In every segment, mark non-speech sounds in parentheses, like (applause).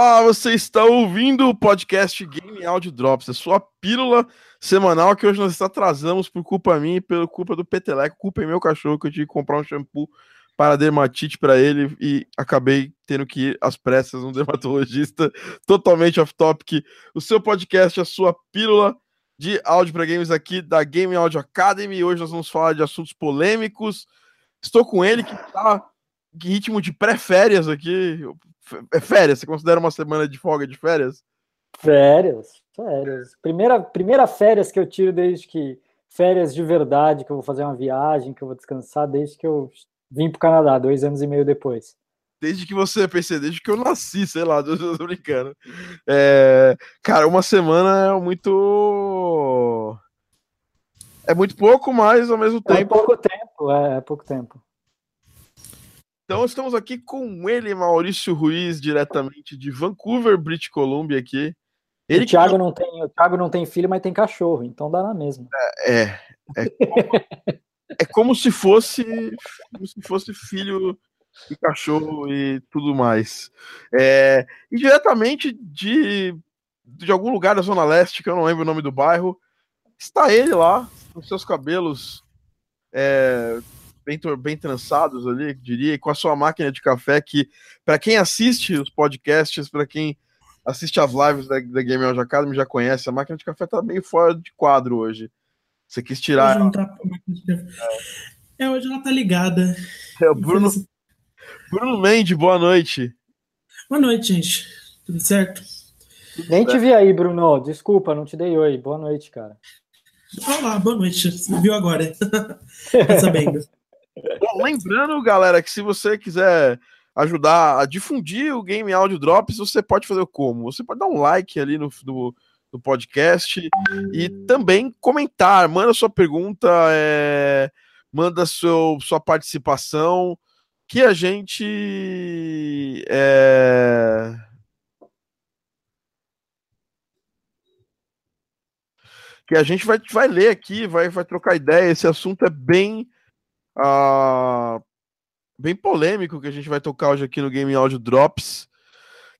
Olá, você está ouvindo o podcast Game Audio Drops, a sua pílula semanal que hoje nós atrasamos por culpa minha e pela culpa do Peteleco, culpa é meu cachorro que eu tive que comprar um shampoo para dermatite para ele e acabei tendo que ir às pressas um (laughs) dermatologista totalmente off topic. O seu podcast, a sua pílula de áudio para games aqui da Game Audio Academy. Hoje nós vamos falar de assuntos polêmicos. Estou com ele que está em ritmo de pré-férias aqui. É férias? Você considera uma semana de folga de férias? Férias, férias. Primeira, primeira férias que eu tiro desde que. Férias de verdade, que eu vou fazer uma viagem, que eu vou descansar desde que eu vim para o Canadá, dois anos e meio depois. Desde que você pensei, desde que eu nasci, sei lá, tô, (laughs) tô brincando. É, cara, uma semana é muito. É muito pouco, mas ao mesmo tempo. É pouco tempo, é, é pouco tempo. Então estamos aqui com ele, Maurício Ruiz, diretamente de Vancouver, British Columbia aqui. Ele o, Thiago que... não tem, o Thiago não tem filho, mas tem cachorro, então dá na mesma. É, é, é, como, (laughs) é como se fosse como se fosse filho de cachorro e tudo mais. É, e diretamente de, de algum lugar da Zona Leste, que eu não lembro o nome do bairro, está ele lá, com seus cabelos é, bem, bem trançados ali, diria, e com a sua máquina de café, que para quem assiste os podcasts, para quem assiste as lives da, da Game Audio Academy já conhece, a máquina de café tá meio fora de quadro hoje. Você quis tirar. Hoje não tá... é. é, hoje ela tá ligada. É o Bruno, Bruno Mendes, boa noite. Boa noite, gente. Tudo certo? Nem te vi aí, Bruno. Desculpa, não te dei oi. Boa noite, cara. Olá, boa noite. Você viu agora? (laughs) tá sabendo. Bom, lembrando, galera, que se você quiser ajudar a difundir o Game Audio Drops, você pode fazer como? Você pode dar um like ali no, no, no podcast e também comentar. Manda sua pergunta, é, manda seu, sua participação, que a gente. É, que a gente vai, vai ler aqui, vai, vai trocar ideia. Esse assunto é bem uh, bem polêmico que a gente vai tocar hoje aqui no Game Audio Drops.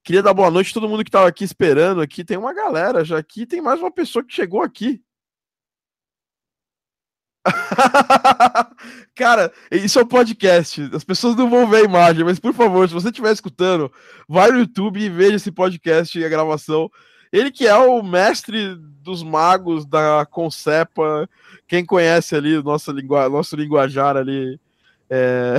Queria dar boa noite a todo mundo que estava aqui esperando aqui. Tem uma galera já aqui, tem mais uma pessoa que chegou aqui. (laughs) Cara, isso é um podcast. As pessoas não vão ver a imagem, mas por favor, se você estiver escutando, vai no YouTube e veja esse podcast e a gravação. Ele que é o mestre dos magos da Concepa, quem conhece ali o nosso, lingu... nosso linguajar ali, é...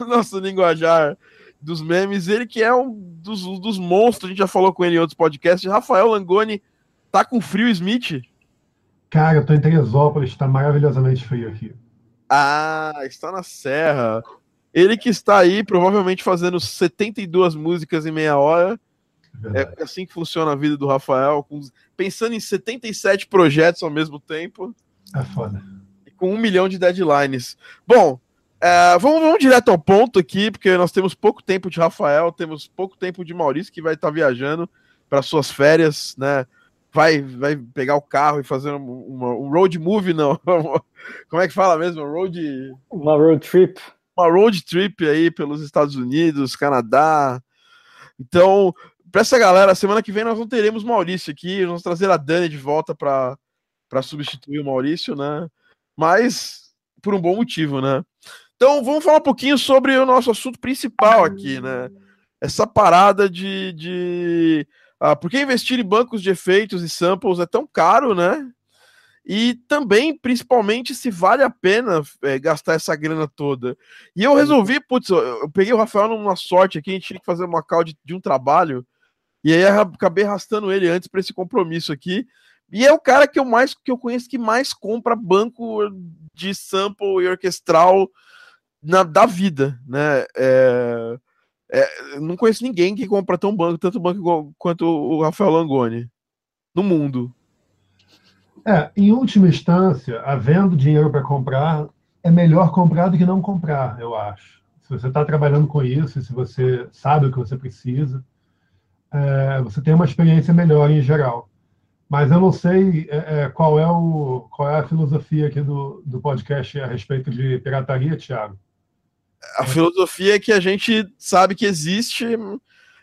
o (laughs) nosso linguajar dos memes, ele que é um dos, dos monstros, a gente já falou com ele em outros podcasts, Rafael Langoni, tá com frio, Smith? Cara, eu tô em Teresópolis, tá maravilhosamente frio aqui. Ah, está na serra. Ele que está aí, provavelmente fazendo 72 músicas em meia hora, é assim que funciona a vida do Rafael, com, pensando em 77 projetos ao mesmo tempo. É foda. E com um milhão de deadlines. Bom, é, vamos, vamos, direto ao ponto aqui, porque nós temos pouco tempo de Rafael, temos pouco tempo de Maurício, que vai estar tá viajando para suas férias, né? Vai, vai pegar o carro e fazer uma, um road movie, não. (laughs) Como é que fala mesmo? Road. Uma road trip. Uma road trip aí pelos Estados Unidos, Canadá. Então, para essa galera, semana que vem nós não teremos Maurício aqui, vamos trazer a Dani de volta para substituir o Maurício, né? Mas por um bom motivo, né? Então vamos falar um pouquinho sobre o nosso assunto principal aqui, né? Essa parada de. de ah, investir em bancos de efeitos e samples é tão caro, né? E também, principalmente, se vale a pena é, gastar essa grana toda. E eu resolvi, putz, eu, eu peguei o Rafael numa sorte aqui, a gente tinha que fazer uma call de, de um trabalho. E aí acabei arrastando ele antes para esse compromisso aqui. E é o cara que eu mais que eu conheço que mais compra banco de sample e orquestral na, da vida, né? É, é, não conheço ninguém que compra tão banco, tanto banco quanto o Rafael Langoni no mundo. É, em última instância, havendo dinheiro para comprar, é melhor comprar do que não comprar, eu acho. Se você está trabalhando com isso, se você sabe o que você precisa, é, você tem uma experiência melhor em geral. Mas eu não sei é, é, qual, é o, qual é a filosofia aqui do, do podcast a respeito de pirataria, Thiago. A filosofia é que a gente sabe que existe,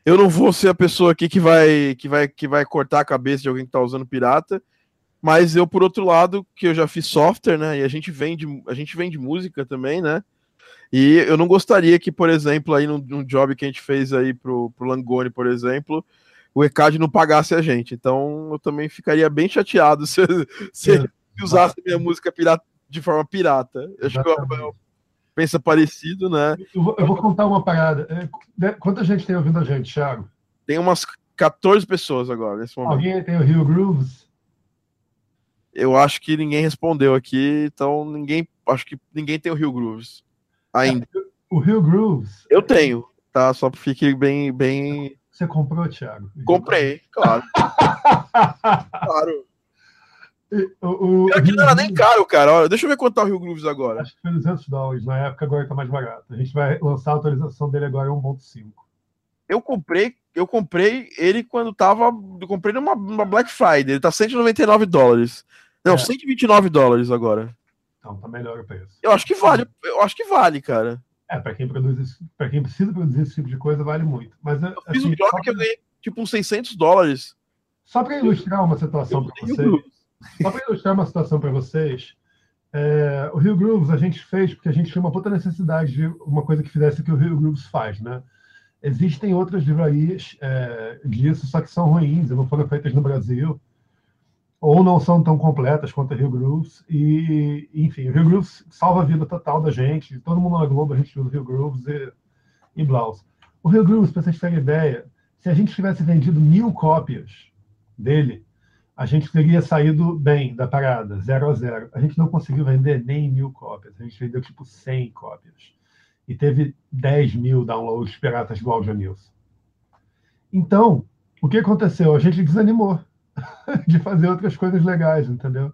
Eu não vou ser a pessoa aqui que vai, que vai, que vai cortar a cabeça de alguém que tá usando pirata. Mas eu, por outro lado, que eu já fiz software, né? E a gente vende, a gente vende música também, né? E eu não gostaria que, por exemplo, aí num, num job que a gente fez aí pro, pro Langoni, por exemplo, o ECAD não pagasse a gente. Então eu também ficaria bem chateado (laughs) se, se é. usasse minha música pirata, de forma pirata. Acho que o Rafael pensa parecido, né? Eu vou, eu vou, contar uma parada. É, né, quanta gente tem ouvindo a gente, Thiago? Tem umas 14 pessoas agora, nesse momento. Alguém tem o Rio Grooves? Eu acho que ninguém respondeu aqui, então ninguém. Acho que ninguém tem o Rio Grooves ainda. O Rio Grooves. Eu tenho, tá? Só fique bem, bem. Você comprou, Thiago? Comprei, claro. (laughs) claro. O, o, Aqui não era nem caro, cara. Olha, deixa eu ver quanto tá o Rio Grooves agora. Acho que foi 200 dólares. Na época, agora tá mais barato. A gente vai lançar a atualização dele agora 1.5. Eu comprei, eu comprei ele quando tava. Eu comprei numa, numa Black Friday. Ele tá 199 dólares. Não, é. 129 dólares agora. Então tá melhor o preço. Eu acho que vale, eu acho que vale, cara. É, para quem produz, para quem precisa produzir esse tipo de coisa, vale muito. Mas eu fiz assim, um job que eu ganhei tipo uns 600 dólares. Só para ilustrar uma situação para vocês, só para ilustrar uma situação para vocês, é, o Rio Grooves a gente fez porque a gente tinha uma puta necessidade de uma coisa que fizesse o que o Rio Grooves faz, né? Existem outras livrarias é, disso, só que são ruins, não foram feitas no Brasil ou não são tão completas quanto a Rio Grooves. E, enfim, o Rio Grooves salva a vida total da gente. Todo mundo na Globo a gente usa o Rio Grooves e, e Blaus. O Rio Grooves, para vocês terem ideia, se a gente tivesse vendido mil cópias dele, a gente teria saído bem da parada, zero a zero. A gente não conseguiu vender nem mil cópias, a gente vendeu tipo 100 cópias. E teve 10 mil downloads piratas do Audio News. Então, o que aconteceu? A gente desanimou (laughs) de fazer outras coisas legais, entendeu?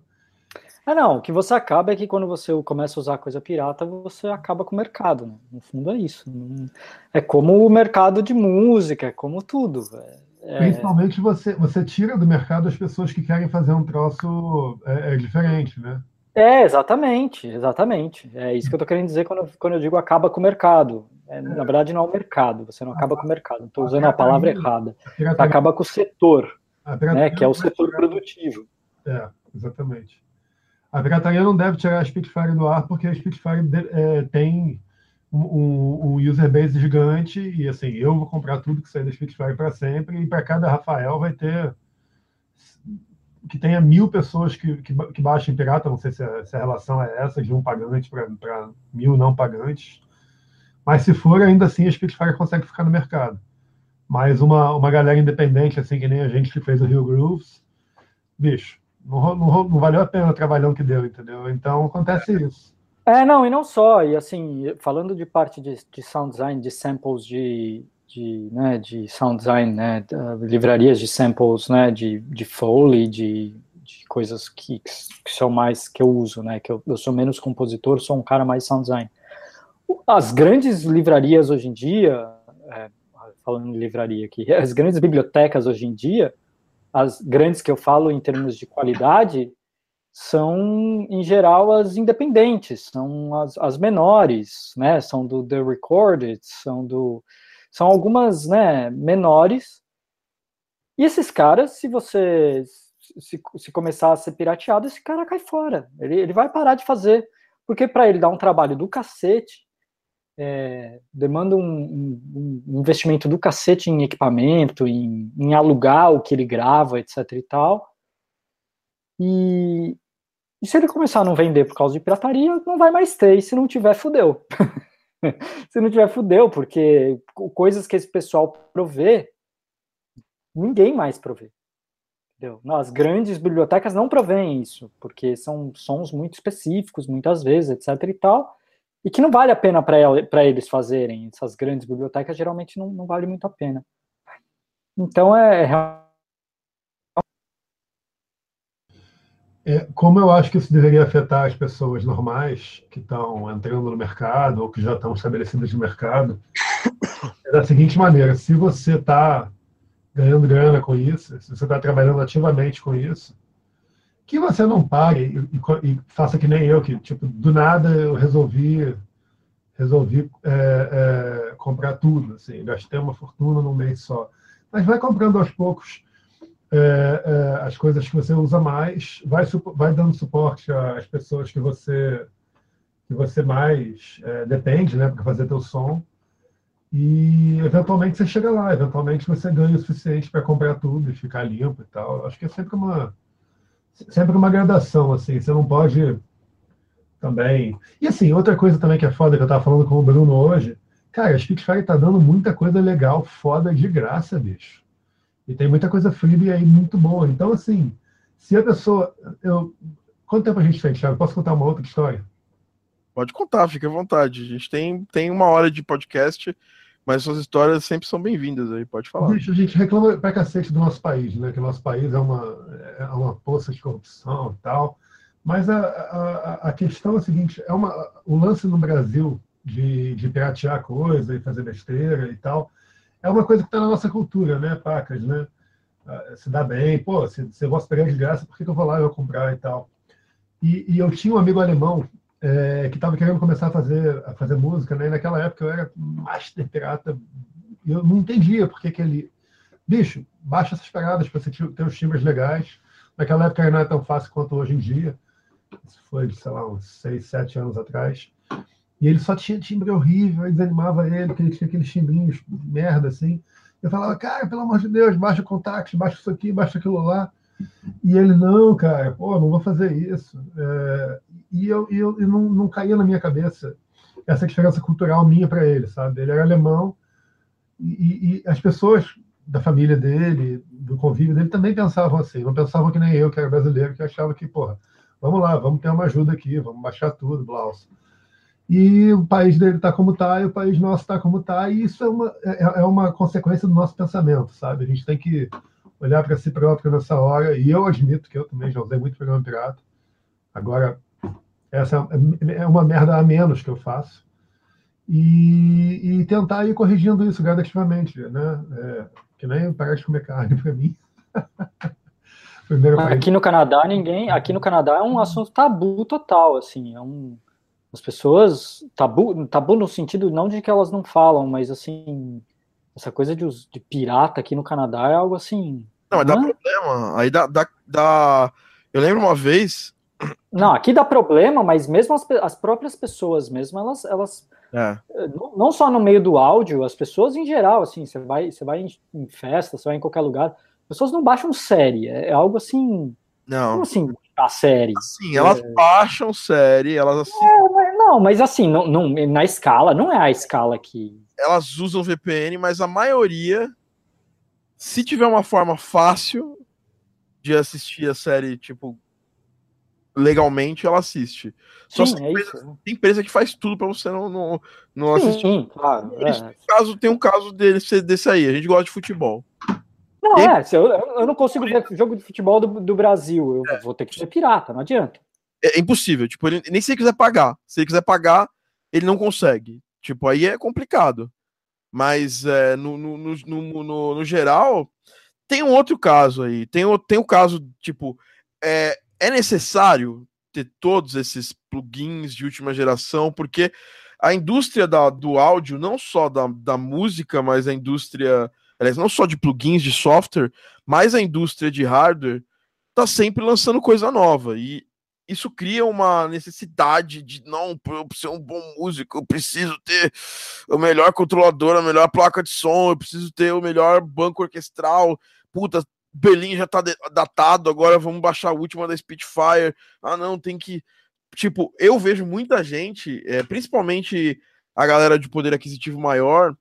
É, não, o que você acaba é que quando você começa a usar coisa pirata, você acaba com o mercado, né? No fundo é isso. É como o mercado de música, é como tudo. É... Principalmente você, você tira do mercado as pessoas que querem fazer um troço é, é diferente, né? É, exatamente, exatamente. É isso que eu tô querendo dizer quando, quando eu digo acaba com o mercado. É, na verdade, não é o mercado, você não acaba com o mercado. Estou usando a palavra errada. Acaba com o setor né, que é o setor produtivo. É, exatamente. A pirataria não deve tirar a Spitfire do ar, porque a Spitfire é, tem um, um, user base gigante, e assim, eu vou comprar tudo que sair da Spitfire para sempre, e para cada Rafael vai ter que tenha mil pessoas que, que, que baixem pirata, não sei se a, se a relação é essa, de um pagante para mil não pagantes, mas se for, ainda assim a Spitfire consegue ficar no mercado. Mas uma, uma galera independente, assim, que nem a gente que fez o Rio Grooves, bicho, não, não, não valeu a pena o trabalhão que deu, entendeu? Então acontece isso. É, não, e não só, e assim, falando de parte de, de sound design, de samples de, de, né, de sound design, né, livrarias de samples, né, de, de Foley, de, de coisas que, que são mais que eu uso, né, que eu, eu sou menos compositor, sou um cara mais sound design. As grandes livrarias hoje em dia, é, falando em livraria aqui, (laughs) as grandes bibliotecas hoje em dia, as grandes que eu falo em termos de qualidade, são, em geral, as independentes, são as, as menores, né, são do The Recorded, são do... São algumas, né, menores, e esses caras, se você se, se começar a ser pirateado, esse cara cai fora, ele, ele vai parar de fazer, porque para ele dar um trabalho do cacete, é, demanda um, um, investimento do cacete em equipamento, em, em, alugar o que ele grava, etc e tal. E, e, se ele começar a não vender por causa de pirataria, não vai mais ter, e se não tiver, fudeu. (laughs) se não tiver, fudeu, porque coisas que esse pessoal provê, ninguém mais provê. Entendeu? As grandes bibliotecas não provêm isso, porque são sons muito específicos, muitas vezes, etc e tal, e que não vale a pena para eles fazerem. Essas grandes bibliotecas geralmente não, não vale muito a pena. Então é, é, é. Como eu acho que isso deveria afetar as pessoas normais que estão entrando no mercado ou que já estão estabelecidas no mercado, é da seguinte maneira: se você está ganhando grana com isso, se você está trabalhando ativamente com isso, que você não pare e, e, faça que nem eu, que tipo, do nada eu resolvi resolvi é, é, comprar tudo. Assim, gastei uma fortuna num mês só. Mas vai comprando aos poucos é, é, as coisas que você usa mais, vai, vai dando suporte às pessoas que você que você mais é, depende, né, para fazer teu som. E eventualmente você chega lá, eventualmente você ganha o suficiente para comprar tudo e ficar limpo e tal. Acho que é sempre uma sempre uma gradação assim. Você não pode também. E assim, outra coisa também que é foda que eu tava falando com o Bruno hoje, cara, a Spitfire tá dando muita coisa legal, foda de graça, bicho. E tem muita coisa freebie aí muito boa. Então, assim, se a pessoa. Eu... Quanto tempo a gente tem, Thiago? Posso contar uma outra história? Pode contar, fique à vontade. A gente tem, tem uma hora de podcast, mas suas histórias sempre são bem-vindas aí, pode falar. Bicho, a gente reclama pra cacete do nosso país, né? Que o nosso país é uma, é uma poça de corrupção e tal. Mas a, a, a questão é a seguinte: é uma, o lance no Brasil de, de piratear coisa e fazer besteira e tal é uma coisa que está na nossa cultura, né, pacas, né? Ah, se dá bem, pô, se, se eu posso pegar de graça, por que, que eu vou lá vou comprar e tal? E, e eu tinha um amigo alemão é, que estava querendo começar a fazer, a fazer música, né? E naquela época eu era master pirata e eu não entendia por que, que ele. Bicho, baixa essas paradas para você ter os timbres legais. Naquela época não é tão fácil quanto hoje em dia. Isso foi, sei lá, uns seis, sete anos atrás. E ele só tinha timbre horrível, aí desanimava ele, porque ele tinha aqueles timbrinhos merda, assim. Eu falava, cara, pelo amor de Deus, baixa o contact, baixa isso aqui, baixa aquilo lá. E ele, não, cara, pô, não vou fazer isso. É, e eu, eu, eu não, não caía na minha cabeça essa diferença cultural minha para ele, sabe? Ele era alemão e, e, as pessoas da família dele, do convívio dele, também pensavam assim. Não pensavam que nem eu, que era brasileiro, que achava que, porra, vamos lá, vamos ter uma ajuda aqui, vamos baixar tudo, Blaus e o país dele está como está, e o país nosso está como está, e isso é uma, é, é, uma consequência do nosso pensamento, sabe? A gente tem que olhar para si próprio nessa hora, e eu admito que eu também já usei muito programa pirata. Agora, essa é uma merda a menos que eu faço. E, e tentar ir corrigindo isso gradativamente, né? É, que nem parar de comer carne para mim. (laughs) aqui no Canadá, ninguém. Aqui no Canadá é um assunto tabu total, assim. É um as pessoas, tabu, tabu no sentido não de que elas não falam, mas assim, essa coisa de, de pirata aqui no Canadá é algo assim. Não, mas dá problema. Aí dá, dá, dá. Eu lembro uma vez. (clears throat) Não, aqui dá problema, mas mesmo as, as próprias pessoas mesmo, elas, elas é. não, não, só no meio do áudio, as pessoas em geral, assim, você vai, você vai em, em festa, você vai em qualquer lugar, as pessoas não baixam série, é, é algo assim. Não. Como assim, a série? Sim, elas é... baixam série, elas assim. É, mas, não, mas assim, não, não, na escala, não é a escala que. Elas usam VPN, mas a maioria, se tiver uma forma fácil de assistir a série, tipo, legalmente, ela assiste. Só sim, é empresa, isso. tem empresa que faz tudo para você não, não, não sim, assistir. Sim, claro. É. Caso, tem um caso dele, desse aí, a gente gosta de futebol. Não, é, eu, eu não consigo ver jogo de futebol do, do Brasil. Eu é. vou ter que ser pirata, não adianta. É, é impossível. Tipo, ele, nem se ele quiser pagar. Se ele quiser pagar, ele não consegue. Tipo, aí é complicado. Mas é, no, no, no, no, no geral, tem um outro caso aí. Tem o, tem o caso, tipo, é, é necessário ter todos esses plugins de última geração, porque a indústria da, do áudio, não só da, da música, mas a indústria aliás, não só de plugins de software, mas a indústria de hardware está sempre lançando coisa nova. E isso cria uma necessidade de não, eu ser um bom músico, eu preciso ter o melhor controlador, a melhor placa de som, eu preciso ter o melhor banco orquestral. Puta, Berlim já tá datado, agora vamos baixar a última da Spitfire. Ah, não, tem que. Tipo, eu vejo muita gente, é, principalmente a galera de poder aquisitivo maior,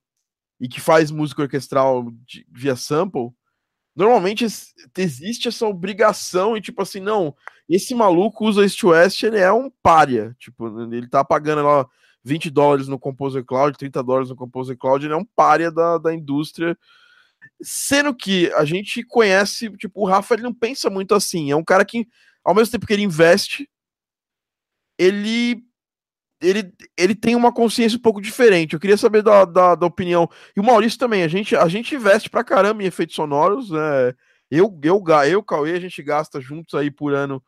e que faz música orquestral de, via sample, normalmente existe essa obrigação e tipo assim, não, esse maluco usa East West, ele é um pária, tipo, ele tá pagando lá 20 dólares no Composer Cloud, 30 dólares no Composer Cloud, ele é um pária da, da indústria, sendo que a gente conhece, tipo, o Rafa, ele não pensa muito assim, é um cara que, ao mesmo tempo que ele investe, ele ele, ele tem uma consciência um pouco diferente. Eu queria saber da, da, da opinião. E o Maurício também, a gente, a gente investe pra caramba em efeitos sonoros. Né? Eu, eu, eu, Cauê, a gente gasta juntos aí por ano,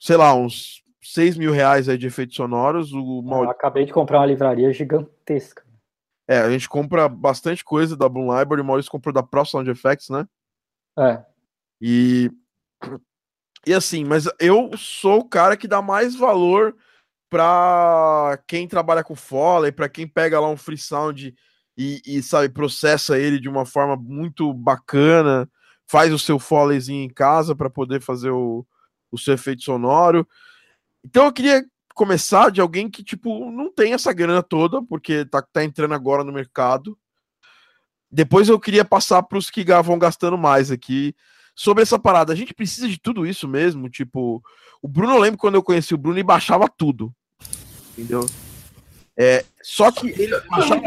sei lá, uns 6 mil reais aí de efeitos sonoros. O Maurício... Eu acabei de comprar uma livraria gigantesca. É, a gente compra bastante coisa da Bloom Library, o Maurício comprou da Pro Sound Effects, né? É. E. E assim, mas eu sou o cara que dá mais valor para quem trabalha com Foley, para quem pega lá um free sound e, e, sabe, processa ele de uma forma muito bacana, faz o seu Foleyzinho em casa para poder fazer o, o seu efeito sonoro. Então eu queria começar de alguém que, tipo, não tem essa grana toda, porque tá, tá entrando agora no mercado. Depois eu queria passar para os que vão gastando mais aqui sobre essa parada. A gente precisa de tudo isso mesmo. Tipo, o Bruno, eu lembro quando eu conheci o Bruno e baixava tudo. Entendeu? É, só que ele baixava,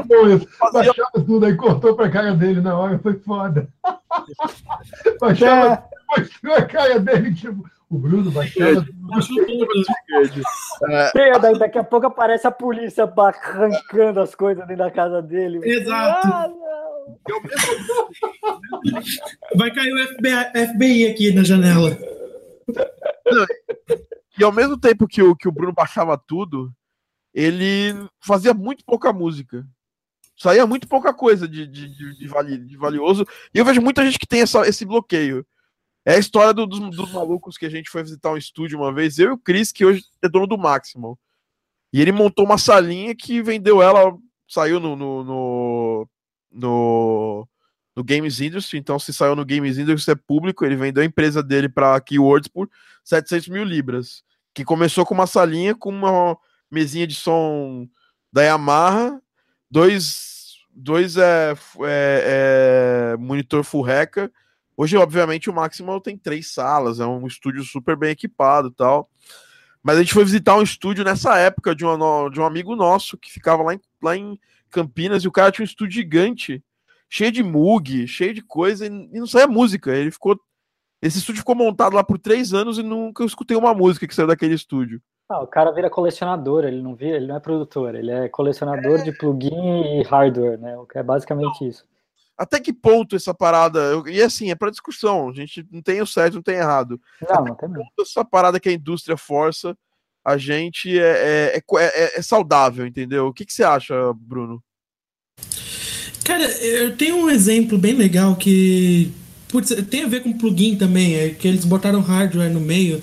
fazia... baixava tudo, aí cortou pra cara dele na hora, foi foda. (laughs) baixava, é. mostrou a cara dele, tipo, o Bruno baixava tudo. (laughs) É. Daqui a pouco aparece a polícia arrancando as coisas dentro da casa dele. Exato. Ah, Vai cair o FBI, FBI aqui na janela. Não, e ao mesmo tempo que o, que o Bruno baixava tudo, ele fazia muito pouca música. Saía muito pouca coisa de, de, de, de valioso. E eu vejo muita gente que tem essa, esse bloqueio. É a história do, dos, dos, malucos que a gente foi visitar um estúdio uma vez, eu e o Chris, que hoje é dono do Maximal. E ele montou uma salinha que vendeu ela, saiu no, no, no, no, no Games Industry. Então, se saiu no Games Industry, é público. Ele vendeu a empresa dele para Keywords por 700 mil libras. Que começou com uma salinha com uma mesinha de som da Yamaha, dois, dois é, é, é monitor full reca. Hoje, obviamente, o Maximal tem três salas, é um estúdio super bem equipado tal. Mas a gente foi visitar um estúdio nessa época de, uma, de um amigo nosso que ficava lá em, lá em Campinas e o cara tinha um estúdio gigante, cheio de mug, cheio de coisa, e, e não saía música. Ele ficou. Esse estúdio ficou montado lá por três anos e nunca escutei uma música que saiu daquele estúdio. Ah, o cara vira colecionador, ele não vira, ele não é produtor, ele é colecionador é... de plugin e hardware, né? É basicamente não. isso. Até que ponto essa parada. Eu, e assim, é para discussão. A gente não tem o certo, não tem errado. Não, Até não tem mesmo. Essa parada que a indústria força, a gente é, é, é, é, é saudável, entendeu? O que, que você acha, Bruno? Cara, eu tenho um exemplo bem legal que putz, tem a ver com plugin também, é que eles botaram hardware no meio.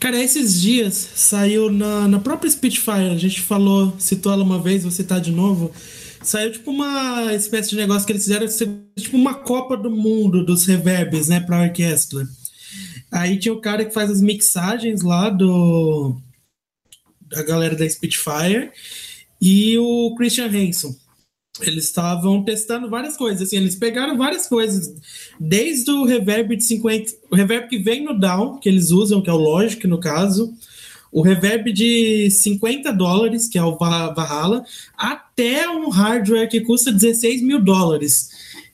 Cara, esses dias saiu na, na própria Spitfire, a gente falou, citou ela uma vez, vou citar de novo. Saiu tipo uma espécie de negócio que eles fizeram, tipo uma Copa do Mundo dos reverbs, né, pra orquestra. Aí tinha o cara que faz as mixagens lá do. da galera da Spitfire e o Christian Hanson eles estavam testando várias coisas, assim, eles pegaram várias coisas, desde o reverb de 50, o reverb que vem no down, que eles usam, que é o Logic no caso, o reverb de 50 dólares, que é o Valhalla, até um hardware que custa 16 mil dólares.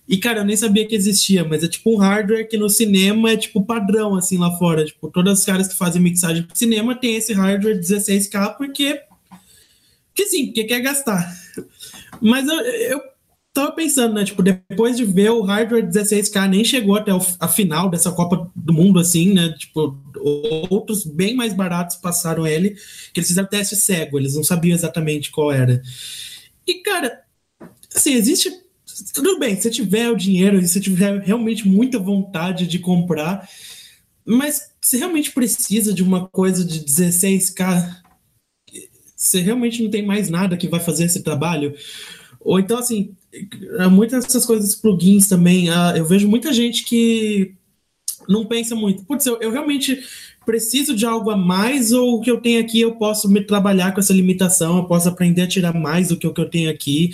E, cara, eu nem sabia que existia, mas é tipo um hardware que no cinema é tipo padrão, assim, lá fora. Tipo, todas as caras que fazem mixagem pro cinema tem esse hardware 16K porque... Porque sim, porque quer gastar. Mas eu, eu tava pensando, né? Tipo, depois de ver o hardware 16K nem chegou até a final dessa Copa do Mundo, assim, né? Tipo, outros bem mais baratos passaram ele, que eles fizeram teste cego, eles não sabiam exatamente qual era. E, cara, assim, existe. Tudo bem, se tiver o dinheiro, se tiver realmente muita vontade de comprar, mas você realmente precisa de uma coisa de 16K você realmente não tem mais nada que vai fazer esse trabalho. Ou então, assim, muitas dessas coisas, plugins também, uh, eu vejo muita gente que não pensa muito. Putz, eu, eu, realmente preciso de algo a mais ou o que eu tenho aqui eu posso me trabalhar com essa limitação, eu posso aprender a tirar mais do que o que eu tenho aqui.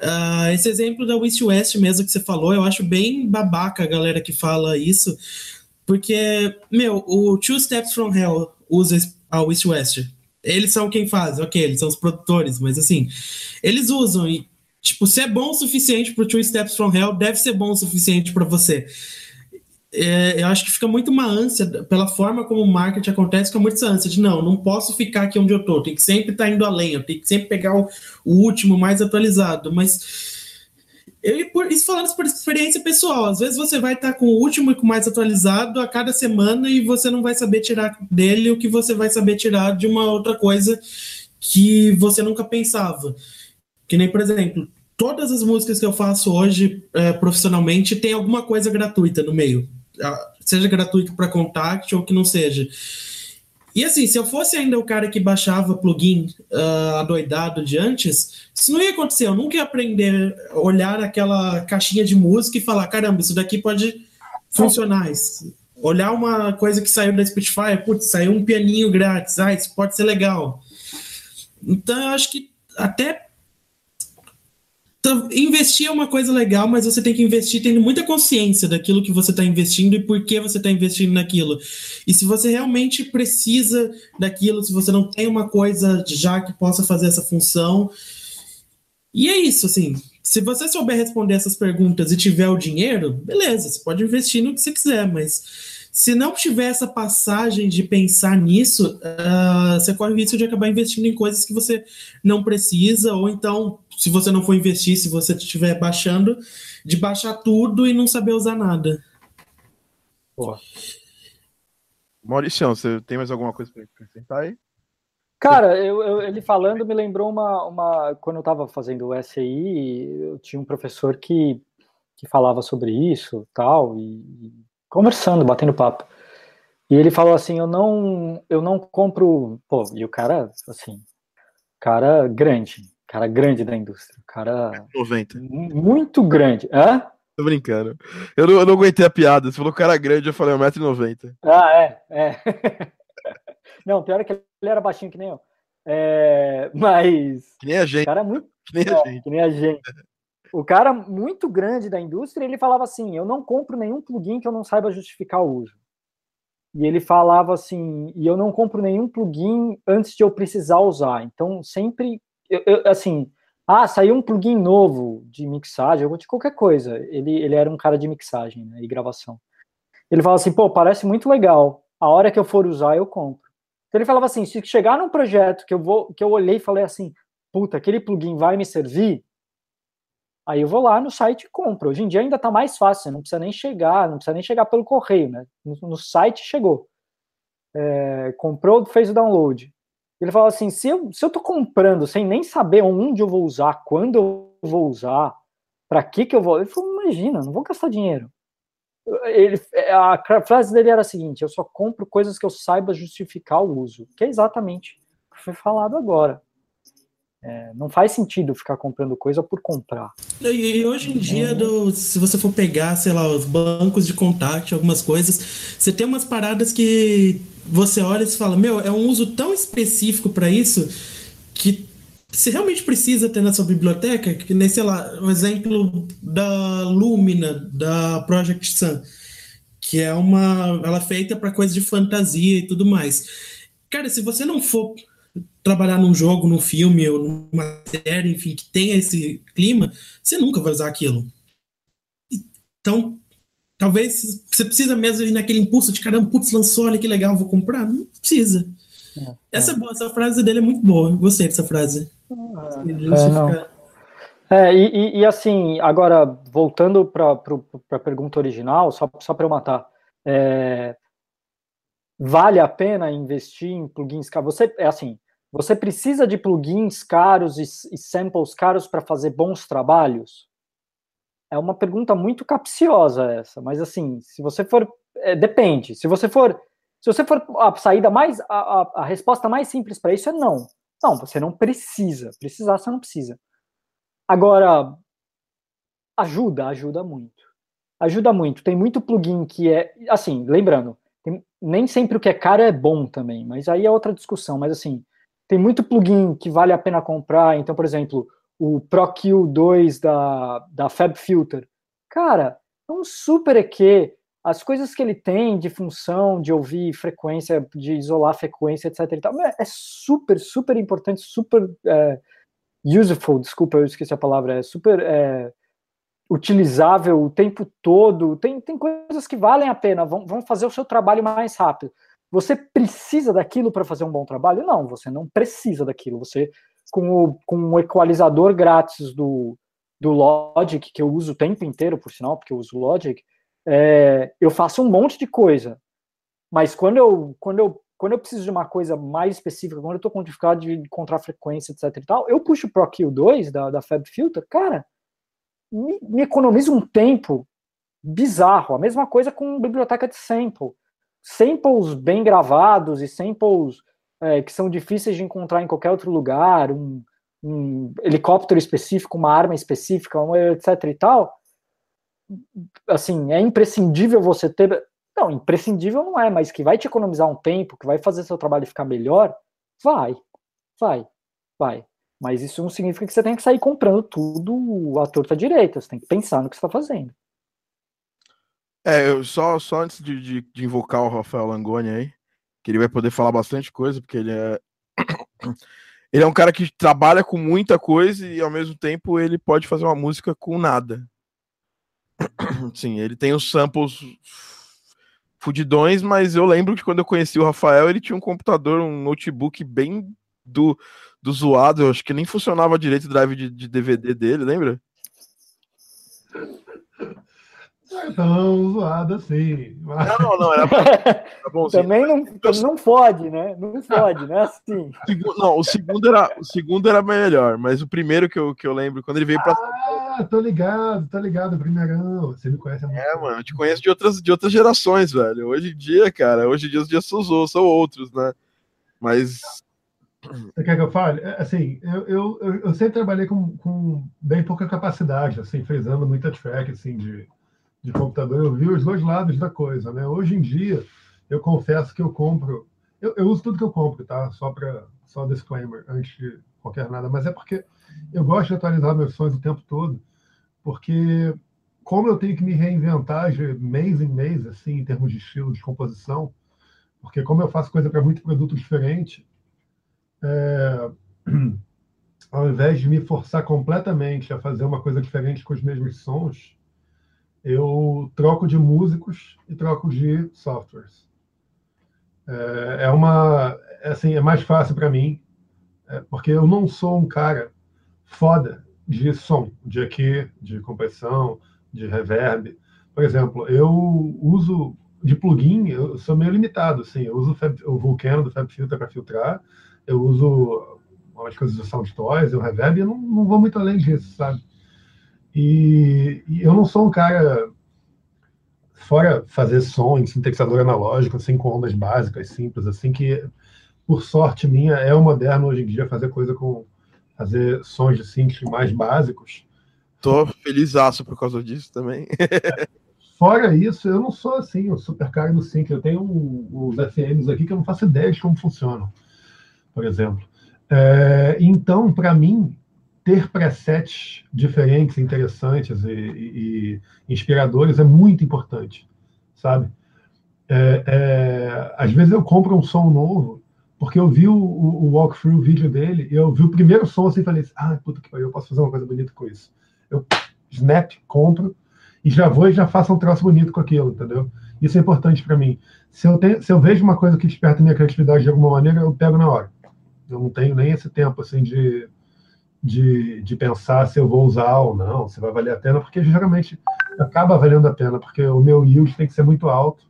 Uh, esse exemplo da West West mesmo que você falou, eu acho bem babaca a galera que fala isso, porque, meu, o Two Steps From Hell usa a West West eles são quem faz, ok, eles são os produtores, mas assim, eles usam tipo, se é bom o suficiente pro Two Steps from Hell, deve ser bom o suficiente para você. É, eu acho que fica muito uma ânsia, pela forma como o marketing acontece, fica muito essa ânsia de não, não posso ficar aqui onde eu tô, tem que sempre estar tá indo além, eu tenho que sempre pegar o, o último, mais atualizado, mas eu, por, isso falando por experiência pessoal, às vezes você vai estar com o último e com o mais atualizado a cada semana e você não vai saber tirar dele o que você vai saber tirar de uma outra coisa que você nunca pensava. Que nem, por exemplo, todas as músicas que eu faço hoje é, profissionalmente tem alguma coisa gratuita no meio. Ah, seja gratuito para contact ou que não seja. E assim, se eu fosse ainda o cara que baixava plugin uh, adoidado de antes, isso não ia acontecer. Eu nunca ia aprender a olhar aquela caixinha de música e falar: caramba, isso daqui pode funcionar. Isso. Olhar uma coisa que saiu da Spotify, putz, saiu um pianinho grátis, ah, isso pode ser legal. Então eu acho que até investir é uma coisa legal, mas você tem que investir tendo muita consciência daquilo que você está investindo e por que você está investindo naquilo. E se você realmente precisa daquilo, se você não tem uma coisa já que possa fazer essa função. E é isso, assim. Se você souber responder essas perguntas e tiver o dinheiro, beleza, você pode investir no que você quiser, mas se não tiver essa passagem de pensar nisso, uh, você corre o risco de acabar investindo em coisas que você não precisa, ou então, se você não for investir, se você estiver baixando, de baixar tudo e não saber usar nada. Boa. Maurício, você tem mais alguma coisa para acrescentar aí? Cara, eu, eu, ele falando me lembrou uma, uma. Quando eu estava fazendo o SAI, eu tinha um professor que, que falava sobre isso tal, e conversando, batendo papo. E ele falou assim: "Eu não, eu não compro, pô, e o cara assim, cara grande, cara grande da indústria, cara 90. muito grande. Hã? Tô brincando. Eu não, eu não aguentei a piada. Você falou cara grande, eu falei 1,90m. Ah, é, é. (laughs) não, pior é que ele era baixinho que nem eu. É, mas. Que nem a gente. Cara muito. Que nem a é, gente. Que nem a gente. O cara muito grande da indústria, ele falava assim: eu não compro nenhum plugin que eu não saiba justificar o uso. E ele falava assim: e eu não compro nenhum plugin antes de eu precisar usar. Então, sempre, eu, eu, assim, ah, saiu um plugin novo de mixagem, de qualquer coisa. Ele, ele era um cara de mixagem né, e gravação. Ele falava assim: pô, parece muito legal. A hora que eu for usar, eu compro. Então ele falava assim: se chegar num projeto que eu vou, que eu olhei e falei assim, puta, aquele plugin vai me servir, Aí eu vou lá no site e compro. Hoje em dia ainda está mais fácil, não precisa nem chegar, não precisa nem chegar pelo correio, né? No, no site chegou. É, comprou, fez o download. Ele fala assim: se eu, se eu tô comprando sem nem saber onde eu vou usar, quando eu vou usar, para que que eu vou. Ele falou: imagina, não vou gastar dinheiro. Ele, a frase dele era a seguinte: eu só compro coisas que eu saiba justificar o uso, que é exatamente o que foi falado agora. É, não faz sentido ficar comprando coisa por comprar. E, hoje em dia, do, se você for pegar, sei lá, os bancos de contato, algumas coisas, você tem umas paradas que você olha e fala, meu, é um uso tão específico para isso que você realmente precisa ter na sua biblioteca, que nem, sei lá, um exemplo da Lumina, da Project Sun, que é uma. Ela é feita para coisas de fantasia e tudo mais. Cara, se você não for trabalhar num jogo, num filme ou numa série, enfim, que tenha esse clima, você nunca vai usar aquilo. Então, talvez você precisa mesmo ir naquele impulso de caramba, putz, lançou, olha que legal, vou comprar. Não precisa. É, essa, é. Boa, essa frase dele é muito boa. Gostei dessa frase. É, é e, e, assim, agora, voltando para a pergunta original, só, só para eu matar. É, vale a pena investir em plugins caros? Você, é assim, você precisa de plugins caros e, e samples caros para fazer bons trabalhos? É uma pergunta muito capciosa essa, mas assim, se você for, é, depende. Se você for, se você for a saída mais, a, a, a resposta mais simples para isso é não. Não, você não precisa. Precisar, você não precisa. Agora, ajuda, ajuda muito. Ajuda muito. Tem muito plugin que é, assim, lembrando, nem sempre o que é caro é bom também, mas aí é outra discussão. Mas assim, tem muito plugin que vale a pena comprar. Então, por exemplo, o ProQ2 da, da FabFilter. Cara, é um super EQ. As coisas que ele tem de função, de ouvir frequência, de isolar frequência, etc. é, é super, super importante, super é, useful, desculpa, eu esqueci a palavra, é super é, utilizável o tempo todo. Tem, tem coisas que valem a pena, vão, vão fazer o seu trabalho mais rápido. Você precisa daquilo para fazer um bom trabalho? Não, você não precisa daquilo. Você, com o, com o equalizador grátis do, do Logic, que eu uso o tempo inteiro, por sinal, porque eu uso Logic, é, eu faço um monte de coisa. Mas quando eu, quando eu quando eu preciso de uma coisa mais específica, quando eu estou com dificuldade de encontrar frequência, etc e tal, eu puxo o ProQ 2 da, da Fab Filter, cara, me, me economiza um tempo bizarro. A mesma coisa com biblioteca de sample. Samples bem gravados e samples é, que são difíceis de encontrar em qualquer outro lugar, um, um helicóptero específico, uma arma específica, etc e tal, assim, é imprescindível você ter. Não, imprescindível não é, mas que vai te economizar um tempo, que vai fazer seu trabalho ficar melhor, vai, vai, vai. Mas isso não significa que você tem que sair comprando tudo à torta direita. Você tem que pensar no que você está fazendo. É, eu só, só antes de, de, de, invocar o Rafael Langoni aí, que ele vai poder falar bastante coisa, porque ele é. (coughs) ele é um cara que trabalha com muita coisa e ao mesmo tempo ele pode fazer uma música com nada. (coughs) Sim, ele tem os samples fudidões, mas eu lembro que quando eu conheci o Rafael, ele tinha um computador, um notebook bem do, do zoado, eu acho que nem funcionava direito o drive de, de DVD dele, lembra? Não tão zoado assim. Mas... Não, não, era (laughs) tá Também não, não pode, né? Não pode, né? Assim. (laughs) Não, o segundo, era, o segundo era melhor, mas o primeiro que eu, que eu lembro, quando ele veio pra. Ah, tô ligado, tô ligado, primeirão. Você me conhece muito É, mano, eu te conheço de outras, de outras gerações, velho. Hoje em dia, cara, hoje em dia os dias são, são outros, né? Mas você quer que eu fale? É, assim, eu, eu, eu sempre trabalhei com, com bem pouca capacidade, assim, frisando muita track, assim, de, de computador. Eu vi os dois lados da coisa, né? Hoje em dia, eu confesso que eu compro... Eu, eu uso tudo que eu compro, tá? Só para só disclaimer, antes de qualquer nada. Mas é porque eu gosto de atualizar meus sonhos o tempo todo, porque como eu tenho que me reinventar de mês em mês, assim, em termos de estilo, de composição, porque como eu faço coisa para muito produto diferente, é, (clears throat) ao invés de me forçar completamente a fazer uma coisa diferente com os mesmos sons, eu troco de músicos e troco de softwares. É, é uma, é assim, é mais fácil para mim, é, porque eu não sou um cara foda de som, de aqui, de compressão, de reverb. Por exemplo, eu uso de plugin, eu sou meio limitado, assim, eu uso o Vulcano do FabFilter para filtrar, eu uso umas coisas do SoundToys, o Reverb, e eu não, não vou muito além disso, sabe? E, e, eu não sou um cara, fora fazer som em sintetizador analógico, assim, com ondas básicas, simples, assim, que, por sorte minha, é o moderno hoje em dia fazer coisa com, fazer sons de synth mais básicos. Tô feliz por causa disso também. (laughs) Fora isso, eu não sou assim, o super cara do sync. Eu tenho uns FMs aqui que eu não faço ideia de como funcionam por exemplo. É, então, para mim, ter presets diferentes, interessantes e, e, e, inspiradores é muito importante, sabe? É, é, às vezes eu compro um som novo porque eu vi o, o, o walkthrough vídeo dele e eu vi o primeiro som assim e falei assim, ah, puta que pariu, eu posso fazer uma coisa bonita com isso. Eu snap, compro e já vou e já faço um troço bonito com aquilo, entendeu? Isso é importante para mim. Se eu, tenho, se eu vejo uma coisa que desperta minha criatividade de alguma maneira, eu pego na hora. Eu não tenho nem esse tempo assim de, de, de pensar se eu vou usar ou não, se vai valer a pena, porque geralmente acaba valendo a pena, porque o meu yield tem que ser muito alto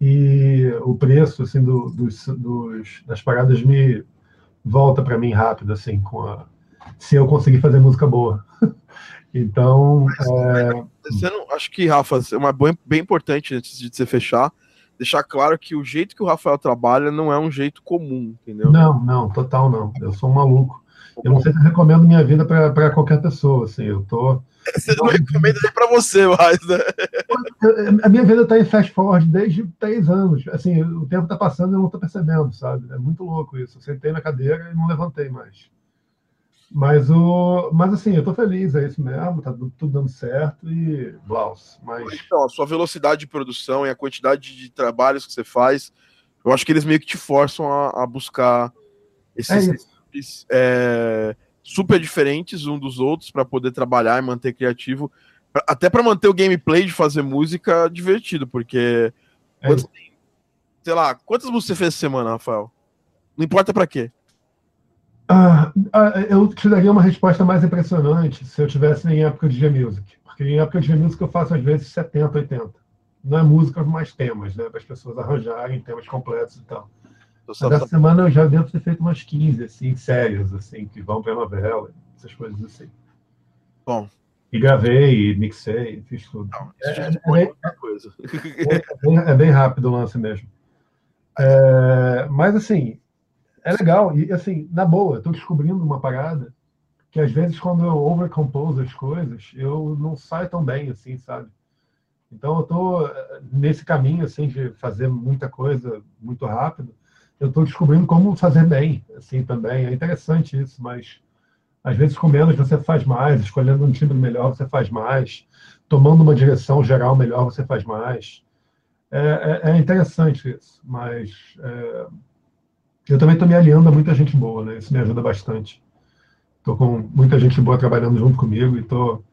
e o preço assim do, dos, dos, das paradas me volta para mim rápido assim com a, se eu conseguir fazer música boa. (laughs) Então é... você não, acho que Rafa é uma bem importante antes de você fechar deixar claro que o jeito que o Rafael trabalha não é um jeito comum, entendeu? Não, não, total não. Eu sou um maluco. Eu não sei se eu recomendo minha vida para qualquer pessoa, assim, eu tô... (laughs) Você não recomenda nem para você mais, né? A minha vida está em fast forward desde três anos. Assim, o tempo está passando e eu não estou percebendo, sabe? É muito louco isso. Eu sentei na cadeira e não levantei mais. Mas, o, mas assim, eu tô feliz, é isso mesmo, tá tudo, dando certo e blaus. Mas... Então, a sua velocidade de produção e a quantidade de trabalhos que você faz, eu acho que eles meio que te forçam a, a buscar esses é é, super diferentes um dos outros para poder trabalhar e manter criativo, até para manter o gameplay de fazer música divertido, porque é sei lá, quantas músicas você fez essa semana, Rafael? Não importa para quê. Ah, ah, eu te daria uma resposta mais impressionante se eu tivesse em época de G-Music. Porque em época de G-Music eu faço às vezes 70, 80. Não é música, mas temas, né? Para as pessoas arranjarem temas completos e tal. Essa tá... semana eu já devo ter feito umas 15, assim, séries, assim, que vão pra novela, essas coisas assim. Bom. E gravei, e mixei, fiz tudo. Não, é, é, bem, coisa. É, bem, é, bem, rápido o lance mesmo. É, mas, assim, é legal. E, assim, na boa, estou descobrindo uma parada que, às vezes, quando eu overcompose as coisas, eu não saio tão bem, assim, sabe? Então, eu estou nesse caminho, assim, de fazer muita coisa muito rápido. Eu estou descobrindo como fazer bem, assim, também. É interessante isso, mas às vezes, com menos você faz mais, escolhendo um timbre melhor você faz mais, tomando uma direção geral melhor você faz mais. É, é, é interessante isso, mas é, eu também estou me aliando a muita gente boa, né? Isso me ajuda bastante. Estou com muita gente boa trabalhando junto comigo e estou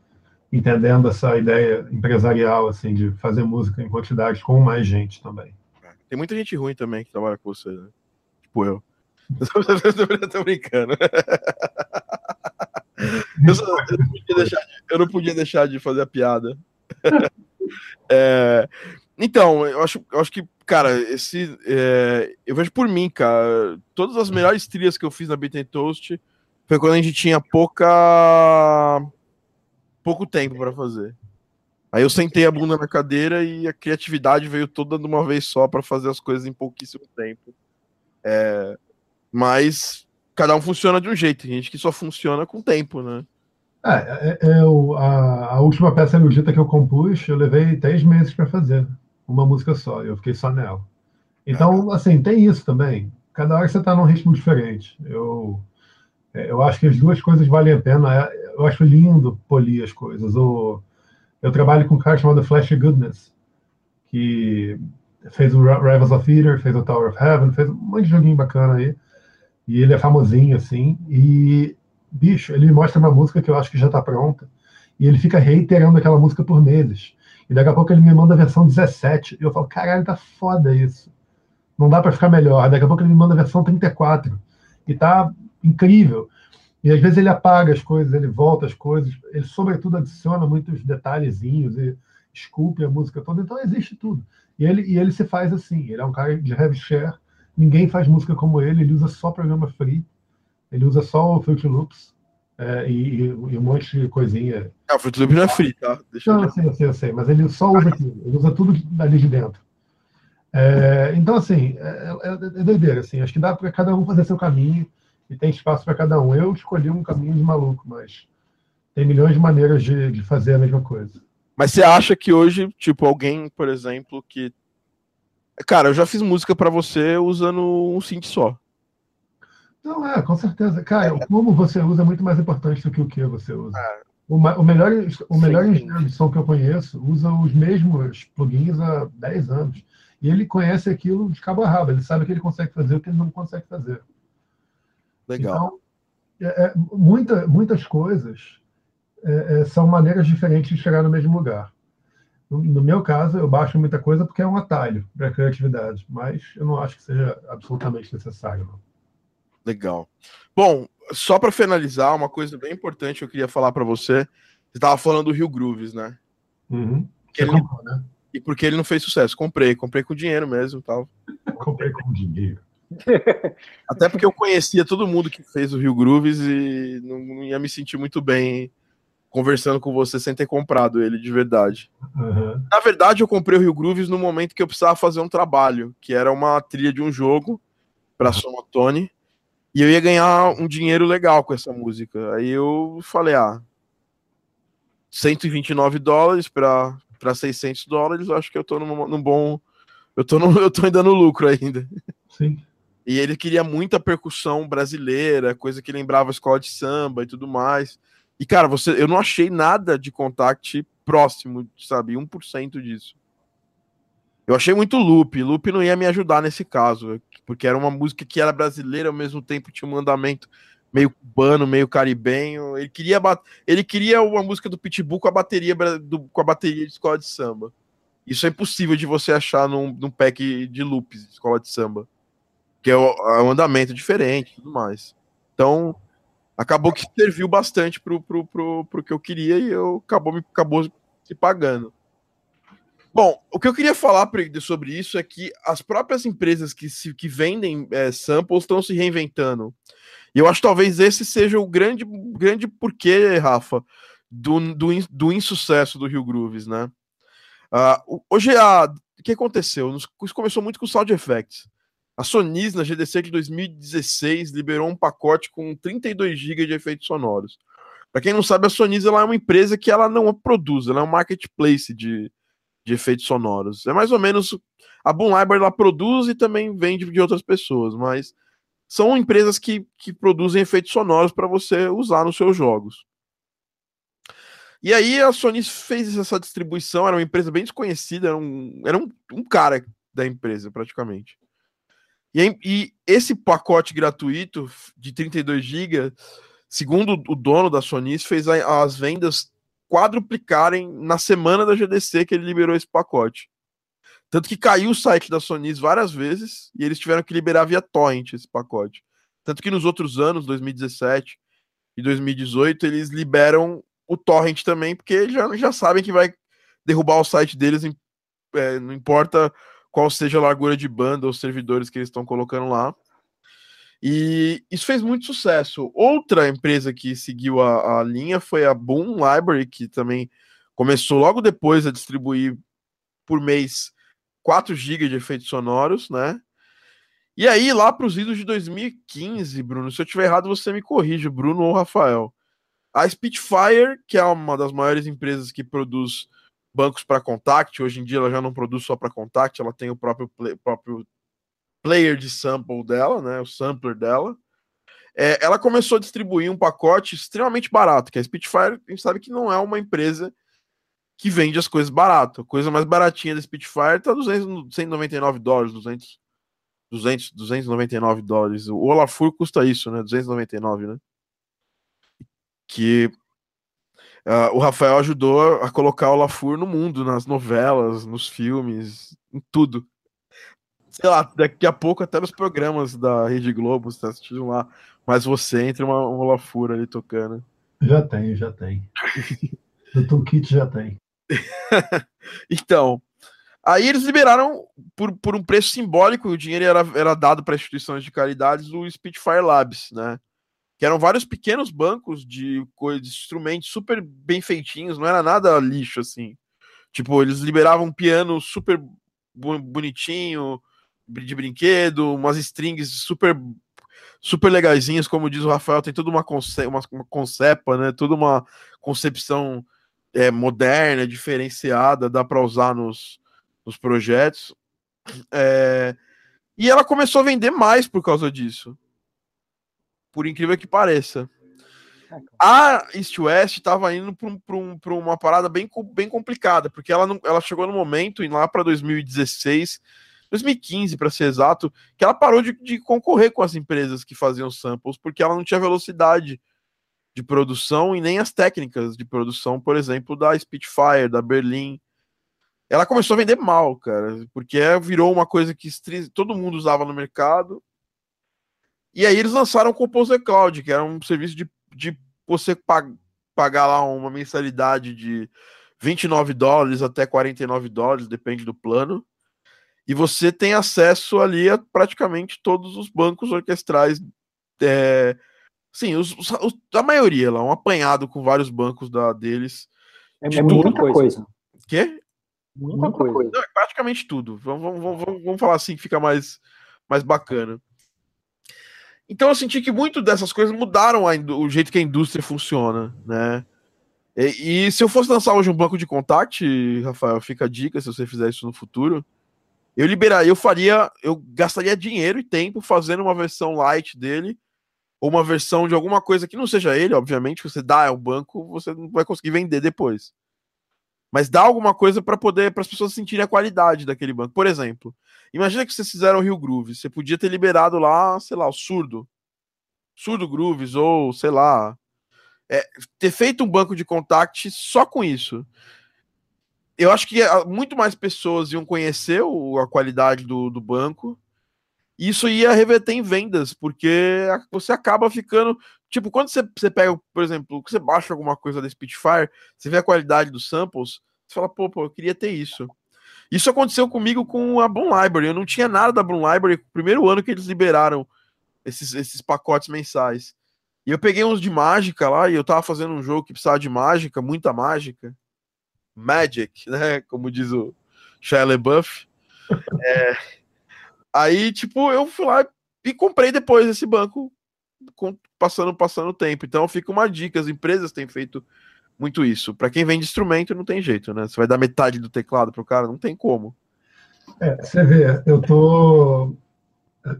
entendendo essa ideia empresarial, assim, de fazer música em quantidades com mais gente também. Tem muita gente ruim também que trabalha com você, né? Tipo eu. (laughs) (laughs) tô brincando. (laughs) Eu, só, eu, não deixar, eu, não podia deixar de fazer a piada. É, então, eu acho, eu acho que, cara, esse. É, eu vejo por mim, cara. Todas as melhores trilhas que eu fiz na Beat Toast foi quando a gente tinha pouca. pouco tempo para fazer. Aí eu sentei a bunda na cadeira e a criatividade veio toda de uma vez só para fazer as coisas em pouquíssimo tempo. É, mas cada um funciona de um jeito, tem gente que só funciona com tempo, né? É, é, é a, a, última peça erudita que eu compus, eu levei três meses para fazer, uma música só, eu fiquei só nela. Então, assim, tem isso também. Cada hora você está num ritmo diferente. Eu, é, eu acho que as duas coisas valem a pena. É, eu acho lindo polir as coisas. Eu, eu trabalho com um cara chamado Flash Goodness, que fez o Rivals of Theater, fez o Tower of Heaven, fez um monte de joguinho bacana aí. E ele é famosinho, assim. E, bicho, ele mostra uma música que eu acho que já tá pronta. E ele fica reiterando aquela música por meses. E daqui a pouco ele me manda a versão 17. E eu falo, caralho, tá foda isso. Não dá para ficar melhor. Daqui a pouco ele me manda a versão 34. E tá incrível. E às vezes ele apaga as coisas, ele volta as coisas. Ele, sobretudo, adiciona muitos detalhezinhos e esculpe a música toda. Então existe tudo. E ele, e ele se faz assim. Ele é um cara de heavy share Ninguém faz música como ele, ele usa só programa free, ele usa só o Fruit Loops é, e, e, um monte de coisinha. Ah, o Fruit Loops não é free, tá? Deixa não, eu sei, eu sei, eu sei, mas ele só usa aquilo, ele usa tudo ali de dentro. É, então, assim, é, é, é, doideira, assim, acho que dá para cada um fazer seu caminho e tem espaço para cada um. Eu escolhi um caminho de maluco, mas tem milhões de maneiras de, de fazer a mesma coisa. Mas você acha que hoje, tipo, alguém, por exemplo, que Cara, eu já fiz música para você usando um synth só. Não, é, com certeza. Cara, como você usa é muito mais importante do que o que você usa. É. O, o, melhor, o melhor engenheiro de som que eu conheço usa os mesmos plugins há 10 anos. E ele conhece aquilo de cabo a rabo. Ele sabe que ele consegue fazer o que ele não consegue fazer. Legal. Então, é, é, muita, muitas coisas é, é, são maneiras diferentes de chegar no mesmo lugar. No meu caso, eu baixo muita coisa porque é um atalho para a criatividade, mas eu não acho que seja absolutamente necessário. Não. Legal. Bom, só para finalizar, uma coisa bem importante que eu queria falar para você. Você estava falando do Rio Grooves, né? Uhum. Ele... Comprou, né? E porque ele não fez sucesso. Comprei, comprei com dinheiro mesmo tal. (laughs) comprei com dinheiro. (laughs) Até porque eu conhecia todo mundo que fez o Rio Grooves e não, não ia me sentir muito bem conversando com você sem ter comprado ele de verdade. Uhum. Na verdade, eu comprei o Rio Grooves no momento que eu precisava fazer um trabalho, que era uma trilha de um jogo para Sonotone, e eu ia ganhar um dinheiro legal com essa música. Aí eu falei, ah, 129 dólares para 600 dólares, acho que eu tô num, num bom eu tô, no, (laughs) eu tô ainda no lucro ainda. Sim. E ele queria muita percussão brasileira, coisa que lembrava a escola de samba e tudo mais. E, cara, você, eu não achei nada de contact próximo, sabe? 1% disso. Eu achei muito loop. Loop não ia me ajudar nesse caso, porque era uma música que era brasileira, ao mesmo tempo tinha um mandamento meio cubano, meio caribenho. Ele queria ele queria uma música do Pitbull com a bateria do, com a bateria de escola de samba. Isso é impossível de você achar num, num pack de loops de escola de samba, que é, é um andamento diferente, tudo mais. Então, acabou que serviu bastante pro, pro, pro, pro que eu queria e eu acabou me acabou se pagando. Bom, o que eu queria falar sobre isso é que as próprias empresas que, se, que vendem é, samples estão se reinventando. E eu acho que talvez esse seja o grande, grande porquê, Rafa, do, do, do insucesso do Rio Grooves, né? Uh, hoje, a, o que aconteceu? Isso começou muito com Sound Effects. A Sony, na GDC de 2016, liberou um pacote com 32 GB de efeitos sonoros. Para quem não sabe, a Sony ela é uma empresa que ela não produz, ela é um marketplace de, de efeitos sonoros. É mais ou menos a Boom Library ela produz e também vende de outras pessoas, mas são empresas que, que produzem efeitos sonoros para você usar nos seus jogos. E aí a Sony fez essa distribuição, era uma empresa bem desconhecida, era um, era um, um cara da empresa, praticamente. E, e, esse pacote gratuito de 32 GB, segundo o dono da Sony, fez a, as vendas quadruplicarem na semana da GDC que ele liberou esse pacote. Tanto que caiu o site da Sony várias vezes e eles tiveram que liberar via torrent esse pacote. Tanto que nos outros anos, 2017 e 2018, eles liberam o torrent também, porque já, já sabem que vai derrubar o site deles, é, não importa qual seja a largura de banda ou servidores que eles estão colocando lá. E isso fez muito sucesso. Outra empresa que seguiu a, a linha foi a Boom Library, que também começou logo depois a distribuir por mês 4 GB de efeitos sonoros, né? E aí, lá para os idos de 2015, Bruno, se eu tiver errado, você me corrige, Bruno ou Rafael. A Spitfire, que é uma das maiores empresas que produz bancos para Contact, hoje em dia ela já não produz só para Contact, ela tem o próprio, play, próprio player de sample dela, né, o sampler dela. É, ela começou a distribuir um pacote extremamente barato, que a Spitfire, a gente sabe que não é uma empresa que vende as coisas barato. A coisa mais baratinha da Spitfire tá 200, 199 dólares, 200, 200, 299 dólares. O Olafur custa isso, né? 299, né? Que uh, o Rafael ajudou a colocar o Olafur no mundo, nas novelas, nos filmes, em tudo sei lá, daqui a pouco até nos programas da Rede Globo, você tá assistindo lá, mas você entra uma, uma lafura ali tocando. Já tem, já tem. (laughs) o Toolkit já tem. (laughs) então, aí eles liberaram por, por um preço simbólico, o dinheiro era, era dado para instituições de caridades o Spitfire Labs, né? Que eram vários pequenos bancos de, de instrumentos super bem feitinhos, não era nada lixo assim. Tipo, eles liberavam um piano super bonitinho, de brinquedo, umas strings super super legaisinhas, como diz o Rafael, tem toda uma, conce uma, uma concepa, né? Toda uma concepção é, moderna, diferenciada, dá para usar nos, nos projetos. É, e ela começou a vender mais por causa disso. Por incrível que pareça. A East West estava indo para um, um, uma parada bem, bem complicada, porque ela, não, ela chegou no momento, lá para 2016, 2015 para ser exato, que ela parou de, de, concorrer com as empresas que faziam samples, porque ela não tinha velocidade de produção e nem as técnicas de produção, por exemplo, da Spitfire, da Berlin. Ela começou a vender mal, cara, porque virou uma coisa que todo mundo usava no mercado. E aí eles lançaram o Composer Cloud, que era um serviço de, de você pag pagar lá uma mensalidade de 29 dólares até 49 dólares, depende do plano e você tem acesso ali a praticamente todos os bancos orquestrais. É, sim, os, os, a maioria lá, um apanhado com vários bancos da, deles. É, de muita coisa. coisa. Quê? Muita, muita coisa. coisa. Não, é praticamente tudo. Vamos, vamos, vamos, vamos falar assim que fica mais, mais bacana. Então eu senti que muito dessas coisas mudaram a, o jeito que a indústria funciona, né? E, e, se eu fosse lançar hoje um banco de contact, Rafael, fica a dica se você fizer isso no futuro eu liberaria, eu faria, eu gastaria dinheiro e tempo fazendo uma versão light dele, ou uma versão de alguma coisa que não seja ele, obviamente, você dá ao banco, você não vai conseguir vender depois. Mas dá alguma coisa para poder, para as pessoas sentirem a qualidade daquele banco. Por exemplo, imagina que vocês fizeram o Rio Groove, você podia ter liberado lá, sei lá, o Surdo. Surdo Grooves, ou sei lá, é, ter feito um banco de contact só com isso eu acho que ah, muito mais pessoas iam conhecer o, a qualidade do, do banco. Isso ia reverter em vendas, porque você acaba ficando. Tipo, quando você, você pega, por exemplo, você baixa alguma coisa da Spitfire, você vê a qualidade dos samples, você fala, pô, pô, eu queria ter isso. Isso aconteceu comigo com a Bloom Library. Eu não tinha nada da Bloom Library primeiro ano que eles liberaram esses, esses pacotes mensais. E eu peguei uns de mágica lá, e eu tava fazendo um jogo que precisava de mágica, muita mágica. Magic, né? Como diz o Shia LaBeouf. É, aí, tipo, eu fui lá e comprei depois esse banco, com, passando passando o tempo. Então fica uma dica, as empresas têm feito muito isso. Para quem vende instrumento, não tem jeito, né? Você vai dar metade do teclado pro cara, não tem como. É, você vê, eu tô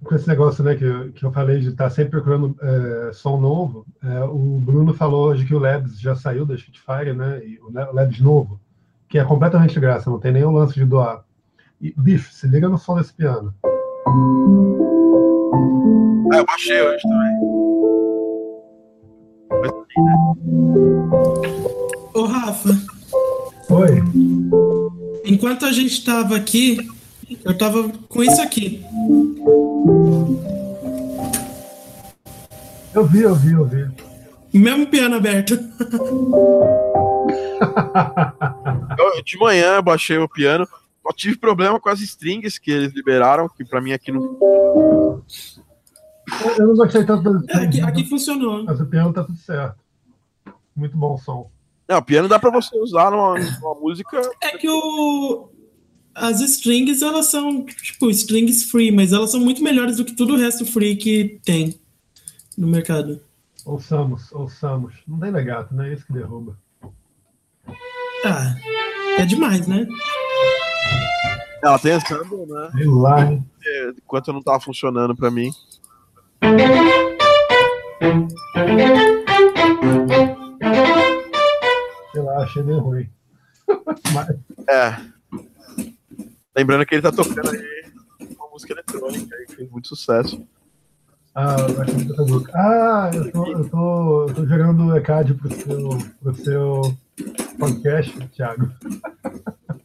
com esse negócio né, que, eu, que eu falei de estar tá sempre procurando é, som novo. É, o Bruno falou hoje que o Labs já saiu da Spitfire, né? E o Labs novo, que é completamente de graça, não tem nenhum lance de doar. E, bicho, se liga no som desse piano. Ah, eu baixei hoje também. Ô, Rafa. Oi. Enquanto a gente tava aqui, eu tava com isso aqui. Eu vi, eu vi, eu vi. Mesmo piano aberto. (laughs) eu, de manhã eu baixei o piano. Eu tive problema com as strings que eles liberaram, que pra mim aqui não. Eu não gostei tanto das é, aqui, aqui funcionou. Mas o piano tá tudo certo. Muito bom som. Não, o piano dá pra você usar numa, numa música. É que o. As strings, elas são, tipo, strings free, mas elas são muito melhores do que tudo o resto free que tem no mercado. Ouçamos, ouçamos. Não tem legato, né? É isso que derruba. Ah, é demais, né? Ela tem sample, né? Sei lá, hein? Enquanto não tava funcionando pra mim. Sei lá, achei meio ruim. (laughs) Mas... É. Lembrando que ele tá tocando aí uma música eletrônica aí, que fez muito sucesso. Ah, eu acho tá Ah, eu tô, eu tô, eu tô gerando ECAD pro seu, pro seu podcast, Thiago.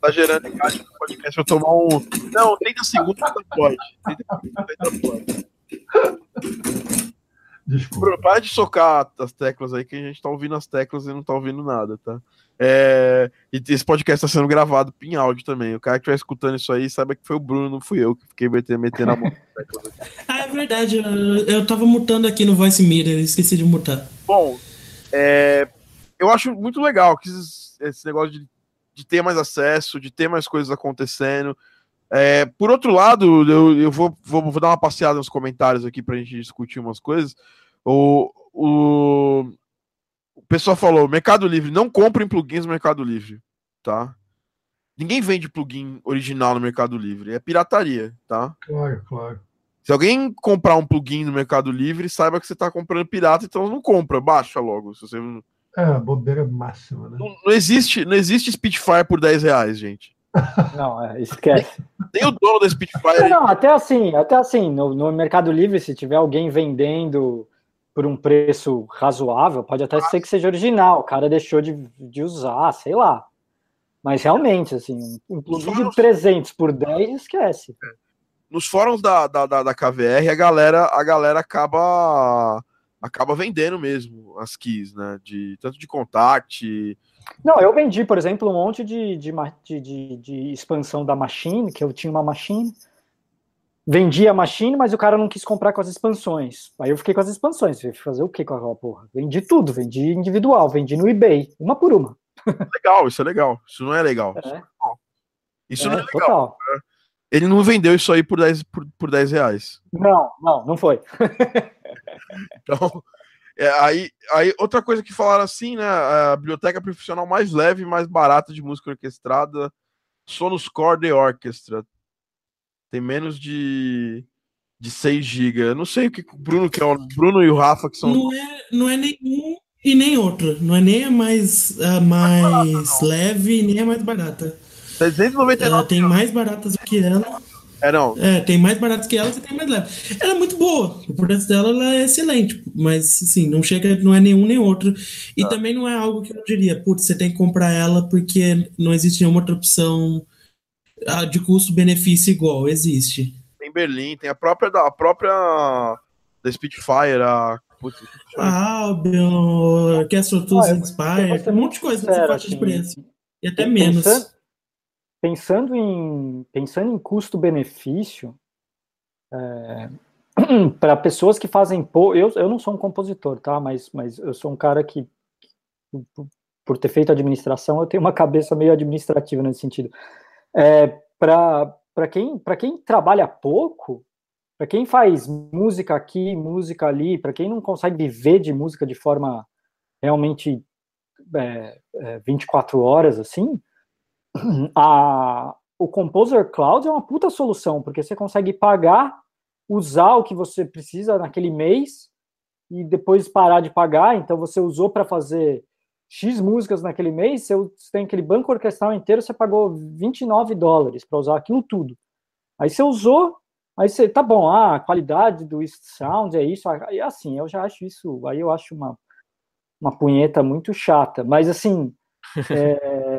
Tá gerando ECAD pro podcast pra tomar um. Não, 30 segundos ainda pode. 30 segundos pode. Desculpa. Para de socar as teclas aí, que a gente tá ouvindo as teclas e não tá ouvindo nada, tá? É... E esse podcast está sendo gravado em áudio também. O cara que estiver escutando isso aí, saiba que foi o Bruno, não fui eu que fiquei metendo, metendo a mão. ah, é verdade. Eu, eu tava mutando aqui no Voice Mirror, esqueci de mutar. Bom, é... eu acho muito legal que esse negócio de, de ter mais acesso, de ter mais coisas acontecendo. É, por outro lado, eu, eu vou, vou, vou, dar uma passeada nos comentários aqui para a gente discutir umas coisas. O, o, o pessoal falou: Mercado Livre, não comprem plugins no Mercado Livre, tá? Ninguém vende plugin original no Mercado Livre, é pirataria, tá? Claro, claro. Se alguém comprar um plugin no Mercado Livre, saiba que você está comprando pirata, então não compra, baixa logo. Se você... É, bobeira máxima, né? Não, não, existe, não existe Spitfire por 10 reais, gente. (laughs) Não, é, esquece. Nem o dono da Spitfire. Não, até assim, até assim, no, no, Mercado Livre, se tiver alguém vendendo por um preço razoável, pode até ser que seja original, o cara deixou de, de usar, sei lá. Mas realmente, assim, um plugin de 300 por 10, esquece. Nos fóruns da, da, da, da KVR, a galera, a galera acaba acaba vendendo mesmo as keys, né? De, tanto de contact, não, eu vendi, por exemplo, um monte de, de, de, de, expansão da Machine, que eu tinha uma Machine. Vendi a Machine, mas o cara não quis comprar com as expansões. Aí eu fiquei com as expansões. Fazer o que com aquela porra? Vendi tudo, vendi individual, vendi no eBay, uma por uma. Legal, isso é legal. Isso não é legal. É. Isso não é, é legal. Total. Né? Ele não vendeu isso aí por 10, por, por 10 reais. Não, não, não foi. (laughs) então, é, aí, aí, outra coisa que falaram assim, né? A biblioteca profissional mais leve e mais barata de música orquestrada, Sonos Core The Orchestra. Tem menos de, de 6 GB. Eu não sei o que o Bruno que é o Bruno e o Rafa que são. Não é, não é nenhum e nem outro. Não é nem a mais, a mais leve nem a mais barata. 399. Ela tem mais baratas do que ela. É, não. É, tem mais baratos que ela, você tem mais leve. Ela é muito boa. O preço dela ela é excelente. Mas, assim, não chega, não é nenhum nem outro. E ah. também não é algo que eu diria, putz, você tem que comprar ela porque não existe nenhuma outra opção ah, de custo-benefício igual. Existe. Tem Berlim, tem a própria da, a própria da Spitfire, a. Putz, a Albion, Orchestra Tools ah, Inspire, um monte de coisa nessa faixa assim, de preço. E até menos. Pensando, pensando em pensando em custo-benefício, (clears throat) é, para pessoas que fazem eu, eu não sou um compositor, tá? Mas, mas eu sou um cara que, por ter feito administração, eu tenho uma cabeça meio administrativa nesse sentido. É, para quem, quem trabalha pouco, para quem faz música aqui, música ali, para quem não consegue viver de música de forma realmente é, é, 24 horas assim, (clears throat) a, o Composer Cloud é uma puta solução, porque você consegue pagar, usar o que você precisa naquele mês e depois parar de pagar. Então você usou para fazer X músicas naquele mês, você tem aquele banco orquestral inteiro, você pagou 29 dólares para usar aquilo tudo. Aí você usou, aí você, tá bom, ah, a qualidade do sound é isso, e assim, eu já acho isso, aí eu acho uma, uma punheta muito chata, mas assim, (laughs) é,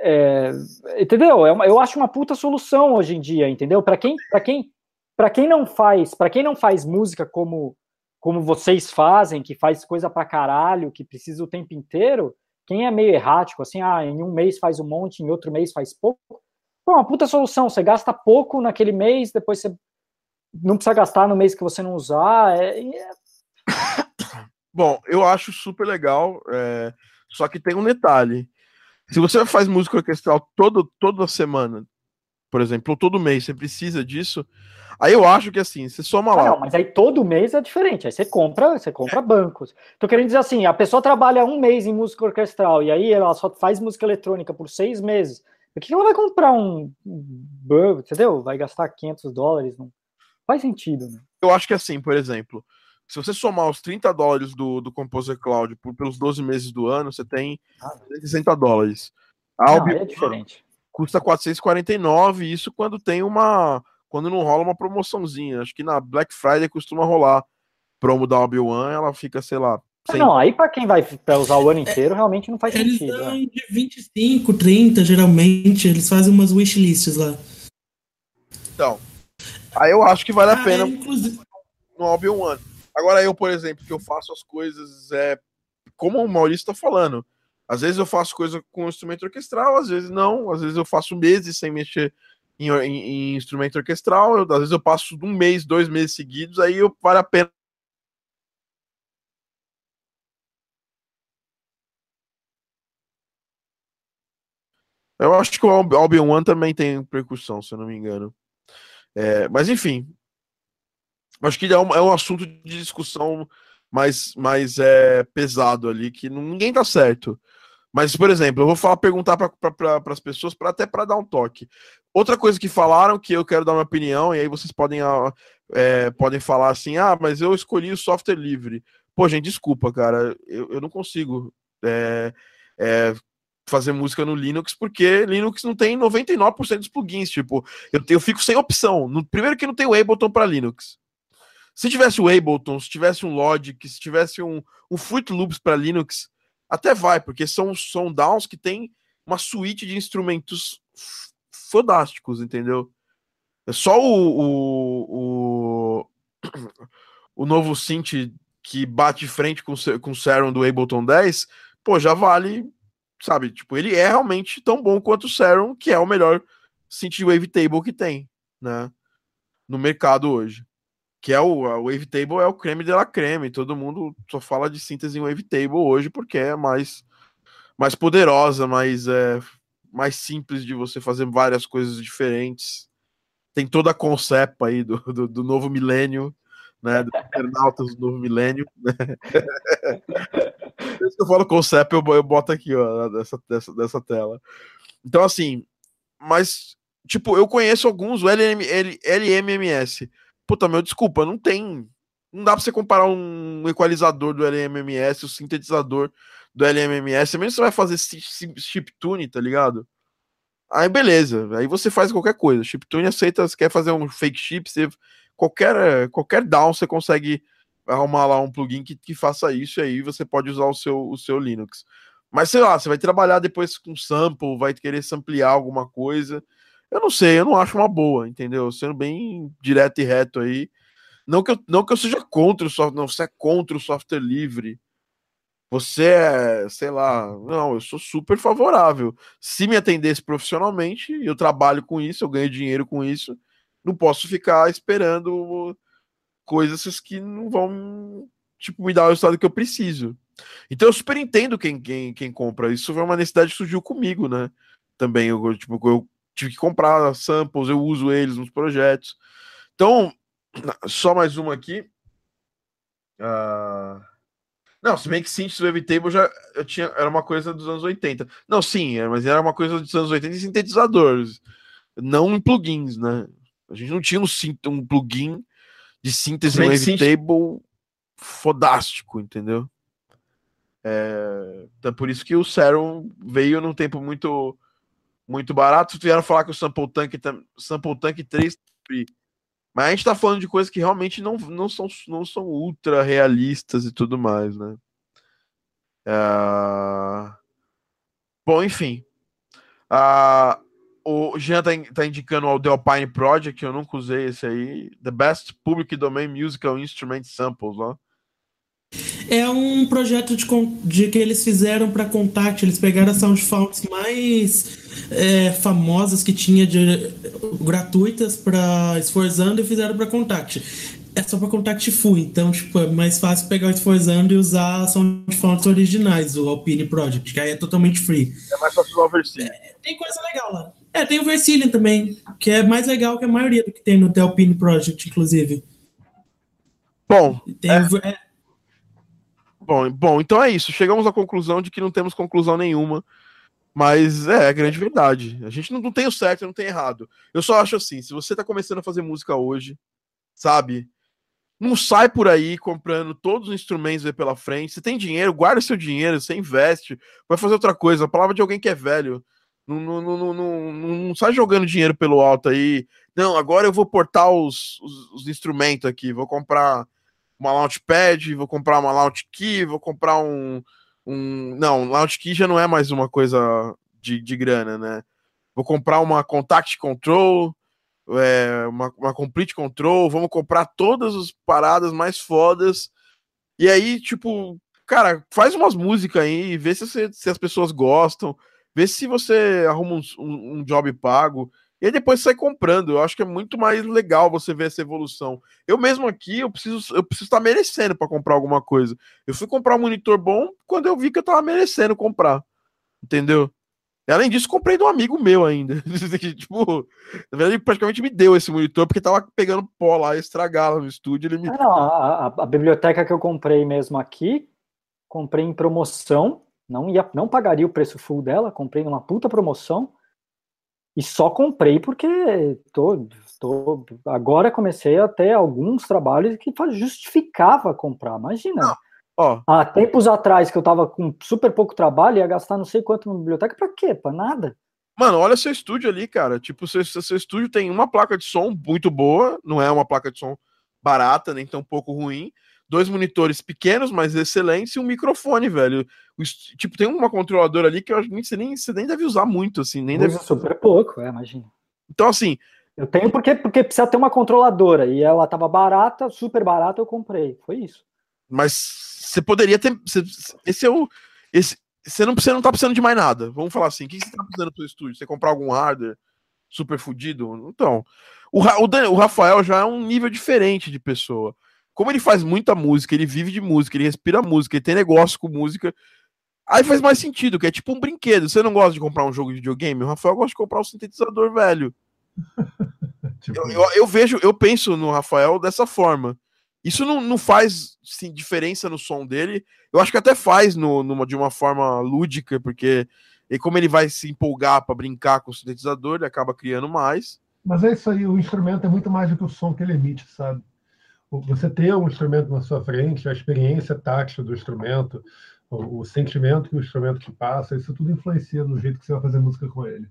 é, entendeu? É uma, eu acho uma puta solução hoje em dia, entendeu? Para quem, para quem, para quem não faz, para quem não faz música como como vocês fazem, que faz coisa pra caralho, que precisa o tempo inteiro, quem é meio errático, assim, ah, em um mês faz um monte, em outro mês faz pouco, pô, uma puta solução, você gasta pouco naquele mês, depois você não precisa gastar no mês que você não usar, é... é... Bom, eu acho super legal, é... só que tem um detalhe, se você faz música orquestral todo, toda semana, por exemplo, ou todo mês, você precisa disso, Aí eu acho que assim, você soma lá. Ah, não, mas aí todo mês é diferente. Aí você compra, você compra bancos. Tô querendo dizer assim, a pessoa trabalha um mês em música orquestral e aí ela só faz música eletrônica por seis meses. Por que ela vai comprar um banco, entendeu? Vai gastar 500 dólares? Não faz sentido, né? Eu acho que assim, por exemplo, se você somar os 30 dólares do, do Composer Cloud por, pelos 12 meses do ano, você tem ah, 60 dólares. A não, é diferente. Custa 449, isso quando tem uma quando não rola uma promoçãozinha. Acho que na Black Friday costuma rolar promo da Obi-Wan, ela fica, sei lá. Sem... Não, aí para quem vai pra usar o ano inteiro, realmente não faz eles sentido. Eles dão né? de 25, 30, geralmente, eles fazem umas wishlists lá. Então, aí eu acho que vale a ah, pena é, inclusive... no Obi-Wan. Agora eu, por exemplo, que eu faço as coisas, é, como o Maurício tá falando, às vezes eu faço coisa com instrumento orquestral, às vezes não, às vezes eu faço meses sem mexer em, em, em instrumento orquestral, eu, às vezes eu passo um mês, dois meses seguidos, aí eu, vale a pena Eu acho que o Albion One também tem percussão, se eu não me engano. É, mas enfim, acho que é um, é um assunto de discussão mais, mais é, pesado ali, que ninguém tá certo. Mas, por exemplo, eu vou falar, perguntar para pra, as pessoas, para até para dar um toque. Outra coisa que falaram, que eu quero dar uma opinião, e aí vocês podem, ah, é, podem falar assim: ah, mas eu escolhi o software livre. Pô, gente, desculpa, cara, eu, eu não consigo é, é, fazer música no Linux, porque Linux não tem 99% dos plugins. Tipo, eu, eu fico sem opção. No, primeiro que não tem o Ableton para Linux. Se tivesse o Ableton, se tivesse um Logic, se tivesse um, um Fruit Loops para Linux até vai, porque são, são downs que tem uma suíte de instrumentos fodásticos, entendeu? É só o, o, o, o novo synth que bate frente com, com o Serum do Ableton 10, pô, já vale, sabe? Tipo, ele é realmente tão bom quanto o Serum, que é o melhor synth wavetable que tem, né? No mercado hoje que é o Wavetable é o creme de la creme. Todo mundo só fala de síntese em Wavetable hoje porque é mais, mais poderosa, mais, é, mais simples de você fazer várias coisas diferentes. Tem toda a concepa aí do, do, do novo milênio, né? Do internautas do novo milênio. Né? Eu falo concept, eu, eu boto aqui, ó, dessa, dessa, dessa tela. Então, assim, mas, tipo, eu conheço alguns, o LM, LMMS Puta, meu, desculpa, não tem. Não dá pra você comparar um equalizador do LMMS, o sintetizador do LMMS, mesmo você vai fazer chiptune, tá ligado? Aí beleza, aí você faz qualquer coisa. Chiptune aceita, você quer fazer um fake chip, você, qualquer, qualquer down você consegue arrumar lá um plugin que, que faça isso e aí você pode usar o seu, o seu Linux. Mas sei lá, você vai trabalhar depois com sample, vai querer samplear alguma coisa. Eu não sei, eu não acho uma boa, entendeu? Sendo bem direto e reto aí. Não que eu, não que eu seja contra o software, não, você é contra o software livre. Você é, sei lá, não, eu sou super favorável. Se me atendesse profissionalmente, eu trabalho com isso, eu ganho dinheiro com isso, não posso ficar esperando coisas que não vão, tipo, me dar o resultado que eu preciso. Então eu super entendo quem, quem, quem compra. Isso foi uma necessidade que surgiu comigo, né? Também, eu, tipo, eu tive que comprar samples, eu uso eles nos projetos. Então, só mais uma aqui. Uh... Não, se bem que Synths Wavetable já eu tinha, era uma coisa dos anos 80. Não, sim, é, mas era uma coisa dos anos 80 em sintetizadores, não em plugins, né? A gente não tinha um, um plugin de síntese Wavetable fodástico, entendeu? É, então por isso que o Serum veio num tempo muito muito barato. Vieram falar que o Sample Tank, Sample Tank 3 mas a gente tá falando de coisas que realmente não, não, são, não são ultra realistas e tudo mais, né? Uh... Bom, enfim. Uh... O Jean tá, tá, indicando o The Alpine Project, eu nunca usei esse aí. The Best Public Domain Musical Instrument Samples, ó. É um projeto de, de que eles fizeram para Contact. Eles pegaram as soundfalls mais é, famosas que tinha de, gratuitas para Esforzando e fizeram para Contact. É só para Contact Full, então tipo, é mais fácil pegar o Esforzando e usar soundfalls originais do Alpine Project, que aí é totalmente free. É mais fácil usar o Versilian. É, tem coisa legal lá. É, tem o Versilian também, que é mais legal que a maioria do que tem no The Alpine Project, inclusive. Bom, tem é... Bom, bom, então é isso. Chegamos à conclusão de que não temos conclusão nenhuma. Mas é, é grande verdade. A gente não, não tem o certo, não tem errado. Eu só acho assim: se você tá começando a fazer música hoje, sabe? Não sai por aí comprando todos os instrumentos pela frente. Você tem dinheiro, guarda seu dinheiro, você investe, vai fazer outra coisa. A palavra de alguém que é velho. Não, não, não, não, não, sai jogando dinheiro pelo alto aí. Não, agora eu vou portar os, os, os instrumentos aqui, vou comprar uma Launchpad, vou comprar uma Launch Key, vou comprar um. um... Não, Launch Key já não é mais uma coisa de, de grana, né? Vou comprar uma Contact Control, é, uma, uma Complete Control, vamos comprar todas as paradas mais fodas. E aí, tipo, cara, faz umas músicas aí, vê se, se as pessoas gostam, vê se você arruma um, um, um job pago. E aí depois sai comprando. Eu acho que é muito mais legal você ver essa evolução. Eu mesmo aqui, eu preciso eu preciso estar merecendo para comprar alguma coisa. Eu fui comprar um monitor bom quando eu vi que eu tava merecendo comprar. Entendeu? E além disso, comprei de um amigo meu ainda. (laughs) tipo, na verdade, ele praticamente me deu esse monitor porque tava pegando pó lá, estragar lá no estúdio. Ele me... Ah, não, a, a, a biblioteca que eu comprei mesmo aqui, comprei em promoção. Não ia, não pagaria o preço full dela, comprei numa puta promoção e só comprei porque tô, tô, agora comecei a ter alguns trabalhos que justificava comprar. Imagina. Ó. Há tempos atrás que eu tava com super pouco trabalho, ia gastar não sei quanto na biblioteca, para quê? Para nada. Mano, olha seu estúdio ali, cara. Tipo, seu, seu estúdio tem uma placa de som muito boa, não é uma placa de som barata, nem tão pouco ruim dois monitores pequenos, mas excelentes, e um microfone, velho. O, tipo, tem uma controladora ali que eu acho que você nem, você nem deve usar muito, assim. Nem Usa deve... super pouco, é, imagina. Então, assim. Eu tenho porque, porque precisa ter uma controladora, e ela tava barata, super barata, eu comprei. Foi isso. Mas você poderia ter. Você, esse é o. Esse, você não, você não tá precisando de mais nada. Vamos falar assim. O que você tá precisando pro seu estúdio? Você comprar algum hardware super fodido? Então. O, o, o Rafael já é um nível diferente de pessoa como ele faz muita música, ele vive de música, ele respira música, ele tem negócio com música, aí faz mais sentido, que é tipo um brinquedo. Você não gosta de comprar um jogo de videogame? O Rafael gosta de comprar um sintetizador velho. (laughs) tipo... eu, eu, eu, vejo, eu penso no Rafael dessa forma. Isso não, não faz sim, diferença no som dele. Eu acho que até faz no, numa, de uma forma lúdica, porque e como ele vai se empolgar para brincar com o sintetizador, ele acaba criando mais. Mas é isso aí, o instrumento é muito mais do que o som que ele emite, sabe? Você ter um instrumento na sua frente, a experiência tátil do instrumento, o, o, sentimento que o instrumento te passa, isso tudo influencia no jeito que você vai fazer música com ele.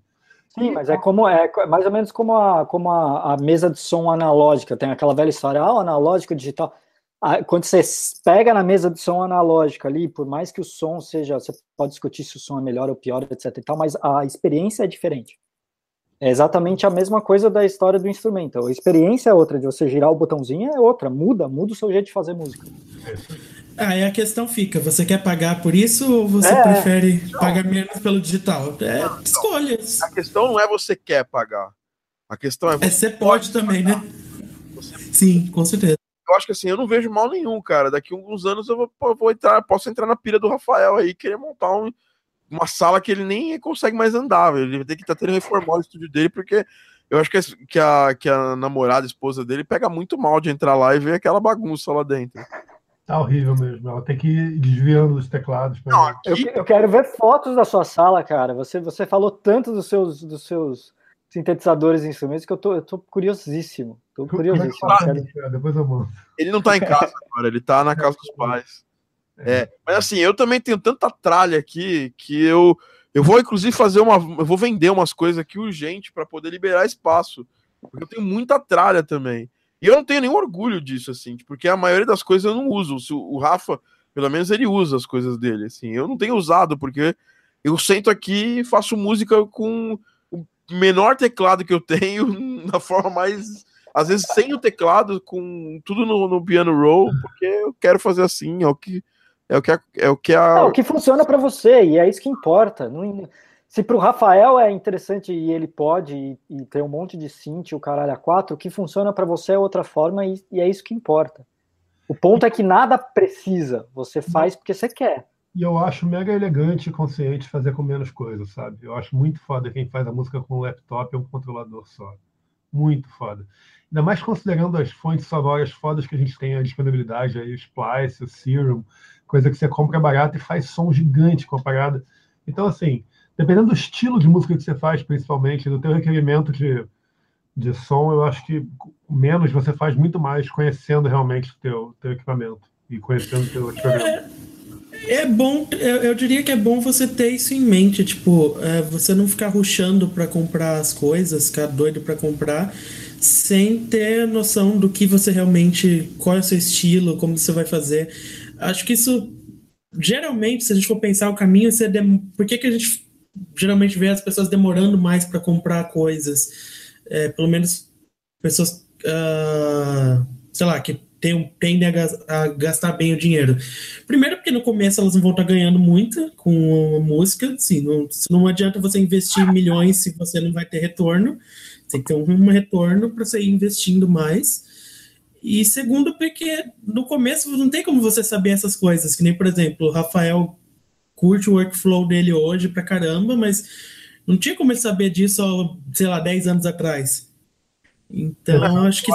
Sim, mas é como é mais ou menos como a, como a, a mesa de som analógica, tem aquela velha história, ah, o analógico digital. Ah, quando você pega na mesa de som analógica ali, por mais que o som seja, você pode discutir se o som é melhor ou pior, etc e tal, mas a experiência é diferente. É exatamente a mesma coisa da história do instrumento. A experiência é outra, de você girar o botãozinho é outra, muda, muda o seu jeito de fazer música. Aí a questão fica: você quer pagar por isso ou você é. prefere não. pagar menos pelo digital? É não, escolhas. A questão não é você quer pagar. A questão é. Você, é, você pode, pode também, né? Você... Sim, com certeza. Eu acho que assim, eu não vejo mal nenhum, cara. Daqui a alguns anos eu vou, vou entrar, posso entrar na pira do Rafael aí, querer montar um, uma sala que ele nem consegue mais andar. Ele vai ter que estar tá tendo reformar o estúdio dele, porque eu acho que a, que, a, que a namorada, a esposa dele, pega muito mal de entrar lá e ver aquela bagunça lá dentro. Tá horrível mesmo. Ela tem que ir desviando os teclados. Não, aqui... eu, eu, quero ver fotos da sua sala, cara. Você, você falou tanto dos seus, dos seus sintetizadores e instrumentos que eu tô, eu tô curiosíssimo. Tô curiosíssimo. Depois eu mando. Ele não tá em casa (laughs) agora, ele tá na casa dos pais. É. mas assim, eu também tenho tanta tralha aqui que eu eu vou inclusive fazer uma eu vou vender umas coisas aqui urgente para poder liberar espaço, porque eu tenho muita tralha também. E eu não tenho nenhum orgulho disso assim, porque a maioria das coisas eu não uso. O Rafa, pelo menos ele usa as coisas dele assim. Eu não tenho usado porque eu sento aqui e faço música com o menor teclado que eu (laughs) tenho, na forma mais às vezes sem o teclado, com tudo no, no piano roll, porque eu quero fazer assim, é o que é o que a, é o que a... É o que funciona para você e é isso que importa. Não, se para o Rafael é interessante e ele pode e, e ter um monte de synth o caralho a quatro, o que funciona para você é outra forma e, e, é isso que importa. O ponto é que nada precisa, você faz porque você quer. E eu acho mega elegante e consciente fazer com menos coisas, sabe? Eu acho muito foda quem faz a música com um laptop ou um controlador só. Muito foda. Ainda mais considerando as fontes sonoras fodas que a gente tem a disponibilidade aí, o Splice, o Serum, coisa que você compra barato e faz som gigante com a parada. Então, assim, dependendo do estilo de música que você faz, principalmente, do teu requerimento de, de som, eu acho que menos você faz muito mais conhecendo realmente o teu, teu equipamento e conhecendo o teu experimento. É, é bom, eu, eu, diria que é bom você ter isso em mente, tipo, é, você não ficar ruxando para comprar as coisas, ficar doido para comprar, sem ter noção do que você realmente, qual é o seu estilo, como você vai fazer. Acho que isso, geralmente, se a gente for pensar o caminho, por que, que a gente geralmente vê as pessoas demorando mais para comprar coisas? É, pelo menos pessoas, uh, sei lá, que tem, tendem a, a, gastar bem o dinheiro. Primeiro, porque no começo elas não vão estar ganhando muito com música, assim, não, não adianta você investir milhões se você não vai ter retorno. Tem que ter um retorno para você ir investindo mais. E segundo, porque no começo não tem como você saber essas coisas, que nem, por exemplo, o Rafael curte o workflow dele hoje pra caramba, mas não tinha como ele saber disso, sei lá, 10 anos atrás. Então, acho que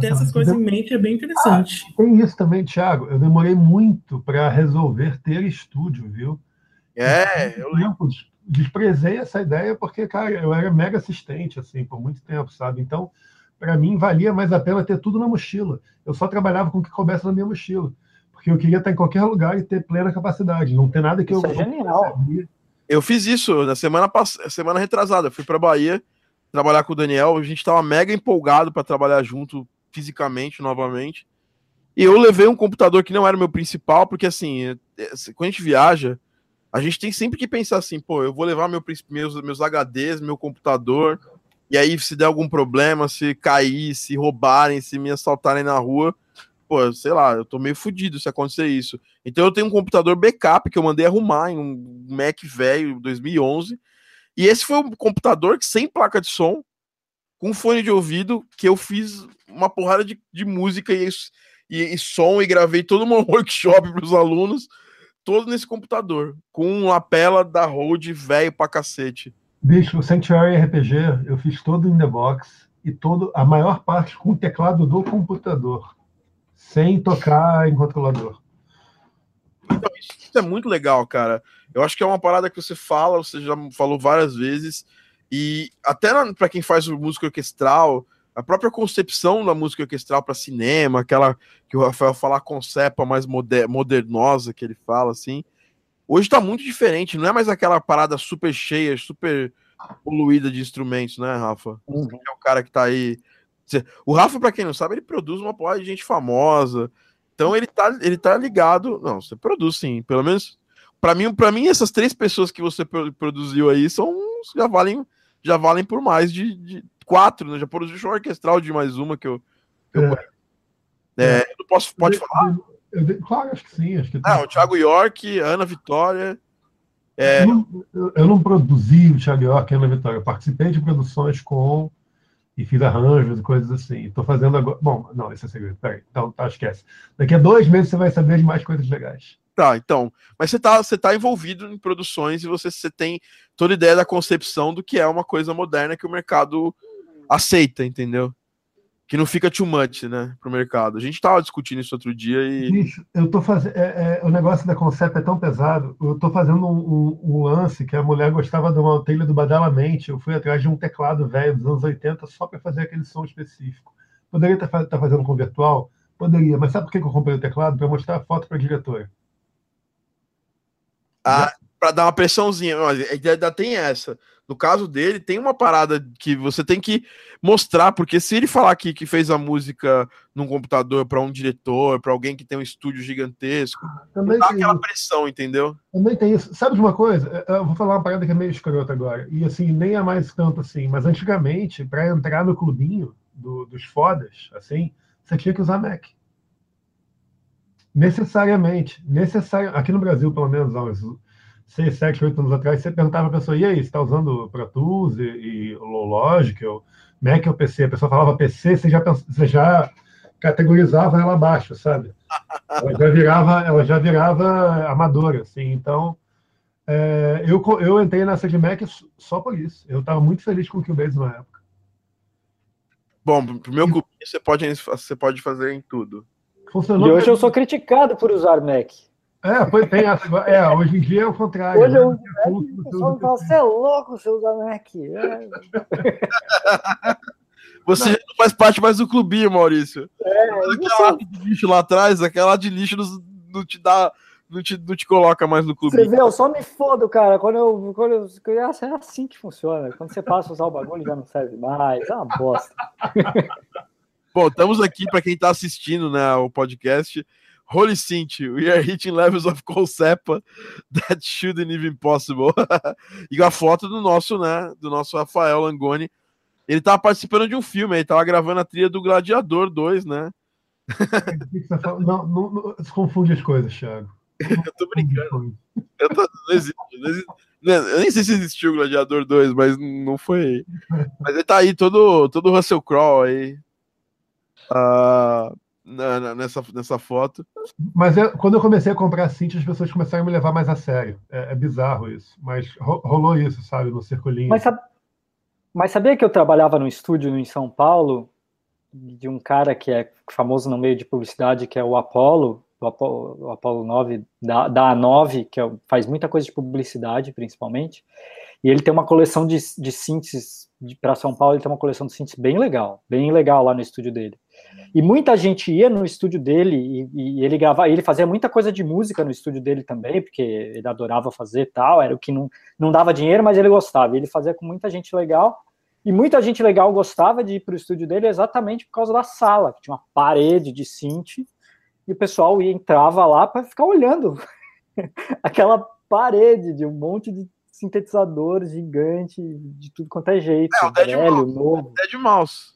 ter essas coisas em mente é bem interessante. Ah, tem isso também, Thiago. Eu demorei muito para resolver ter estúdio, viu? É, eu lembro. Desprezei essa ideia porque, cara, eu era mega assistente, assim, por muito tempo, sabe? Então, para mim, valia mais a pena ter tudo na mochila. Eu só trabalhava com o que coubesse na minha mochila. Porque eu queria estar em qualquer lugar e ter plena capacidade. Não tem nada que isso eu. Isso é genial. Eu fiz isso na semana passada, semana retrasada. Eu fui para Bahia trabalhar com o Daniel. A gente estava mega empolgado para trabalhar junto fisicamente novamente. E eu levei um computador que não era o meu principal, porque assim, é, é, quando a gente viaja, a gente tem sempre que pensar assim, pô, eu vou levar meu, meus, meus HDs, meu computador, e aí, se der algum problema, se cair, se roubarem, se me assaltarem na rua, pô, sei lá, eu tô meio fodido se acontecer isso. Então eu tenho um computador backup que eu mandei arrumar em um Mac velho 2011. E esse foi um computador que sem placa de som, com fone de ouvido, que eu fiz uma porrada de, de música e, e, e som e gravei todo um (laughs) workshop para os alunos, todo nesse computador, com uma lapela da Rode velho pra cacete. Bicho, o Sanctuary RPG eu fiz todo in the box e todo, a maior parte com o teclado do computador, sem tocar em controlador. Então, isso é muito legal, cara. Eu acho que é uma parada que você fala, você já falou várias vezes, e até para quem faz música orquestral, a própria concepção da música orquestral para cinema, aquela que o Rafael fala concepa mais moder modernosa que ele fala, assim, Hoje tá muito diferente, não é mais aquela parada super cheia, super poluída de instrumentos, né, Rafa? Uhum. É o cara que tá aí. O Rafa, para quem não sabe, ele produz uma porra de gente famosa. Então ele tá, ele tá ligado. Não, você produz sim, pelo menos para mim, para mim essas três pessoas que você produziu aí são já valem já valem por mais de, de quatro, né? Já produziu um orquestral de mais uma que eu, que é. eu é, é. Não posso, pode falar? Eu, claro, acho que sim. Acho que ah, o Thiago York, Ana Vitória. É... Eu, não, eu, não, produzi o Thiago York e Ana Vitória. Eu participei de produções com e fiz arranjos e coisas assim. Estou fazendo agora. Bom, não, esse é segredo. Peraí. Então, tá, esquece. Daqui a dois meses você vai saber de mais coisas legais. Tá, então. Mas você tá, você tá envolvido em produções e você, você tem toda a ideia da concepção do que é uma coisa moderna que o mercado aceita, entendeu? Que não fica too much, né, pro mercado. A gente tava discutindo isso outro dia e. Bicho, eu tô fazendo. É, é, o negócio da concept é tão pesado. Eu tô fazendo um, um, um, lance que a mulher gostava de uma trilha do Badalamente. Eu fui atrás de um teclado velho dos anos 80 só para fazer aquele som específico. Poderia estar tá, tá fazendo com virtual? Poderia, mas sabe por que eu comprei o teclado? Para mostrar a foto para a diretora. Ah, para dar uma pressãozinha. Mas ainda tem essa. No caso dele, tem uma parada que você tem que mostrar, porque se ele falar aqui que fez a música num computador para um diretor, para alguém que tem um estúdio gigantesco, Também dá aquela isso. pressão, entendeu? Também tem isso. Sabe de uma coisa? Eu vou falar uma parada que é meio escrota agora. E assim, nem é mais tanto assim, mas antigamente, para entrar no clubinho do, dos fodas, assim, você tinha que usar Mac. Necessariamente. Necessário, aqui no Brasil, pelo menos, ó, 6, 7, 8 anos atrás, você perguntava para a pessoa, e aí, você está usando Pro Tools e, e Logic, ou Mac ou PC? A pessoa falava PC, você já, você já categorizava ela abaixo, sabe? (laughs) Ela já virava, ela já virava amadora, assim. Então, é, eu, eu entrei nessa de Mac só por isso. Eu estava muito feliz com o Cubase na época. Bom, pro meu cubinho você pode, você pode fazer em tudo. Funcionou e hoje eu sou criticado por usar Mac. É, foi, tem essa. É, hoje em dia é o contrário. Hoje né? eu, é, o pessoal fala, você é louco, você usa Mac. É. (laughs) Você não. não faz parte mais do clubinho, Maurício. É, aquela de lixo lá atrás, aquela de lixo não, não te dá. Não te, não te coloca mais no clube. Você vê, eu só me fodo, cara. Quando eu, quando eu, é assim que funciona. Quando você passa a usar o bagulho, já não serve mais. É uma bosta. (laughs) Bom, estamos aqui para quem está assistindo né, o podcast. Holy Sint, we are hitting levels of Colsepa that shouldn't even possible. (laughs) e a foto do nosso, né, do nosso Rafael Langoni. Ele tava participando de um filme, ele tava gravando a trilha do Gladiador 2, né? (laughs) não, não, não, confunde as coisas, Thiago. (laughs) eu tô brincando. Eu, tô, não existe, não existe, eu nem sei se existiu o Gladiador 2, mas não foi. Mas ele tá aí todo, todo Russell Crowe aí. Uh, na, nessa, nessa foto. Mas eu, quando eu comecei a comprar a Cinti, as pessoas começaram a me levar mais a sério. É, é bizarro isso. Mas rolou isso, sabe, no circulinho. Mas, mas sabia que eu trabalhava no estúdio em São Paulo de um cara que é famoso no meio de publicidade, que é o Apollo, o Apollo, o Apollo 9, da, da A9, que é, faz muita coisa de publicidade, principalmente. E ele tem uma coleção de, de synths para São Paulo, ele tem uma coleção de synths bem legal, bem legal lá no estúdio dele. E muita gente ia no estúdio dele e, e ele gravava, ele fazia muita coisa de música no estúdio dele também, porque ele adorava fazer tal, era o que não, não dava dinheiro, mas ele gostava. E ele fazia com muita gente legal. E muita gente legal gostava de ir para o estúdio dele exatamente por causa da sala, que tinha uma parede de synth, e o pessoal ia, entrava lá para ficar olhando (laughs) aquela parede de um monte de sintetizador gigante de tudo quanto é jeito, é, o velho, Mouse, novo. Dead Mouse.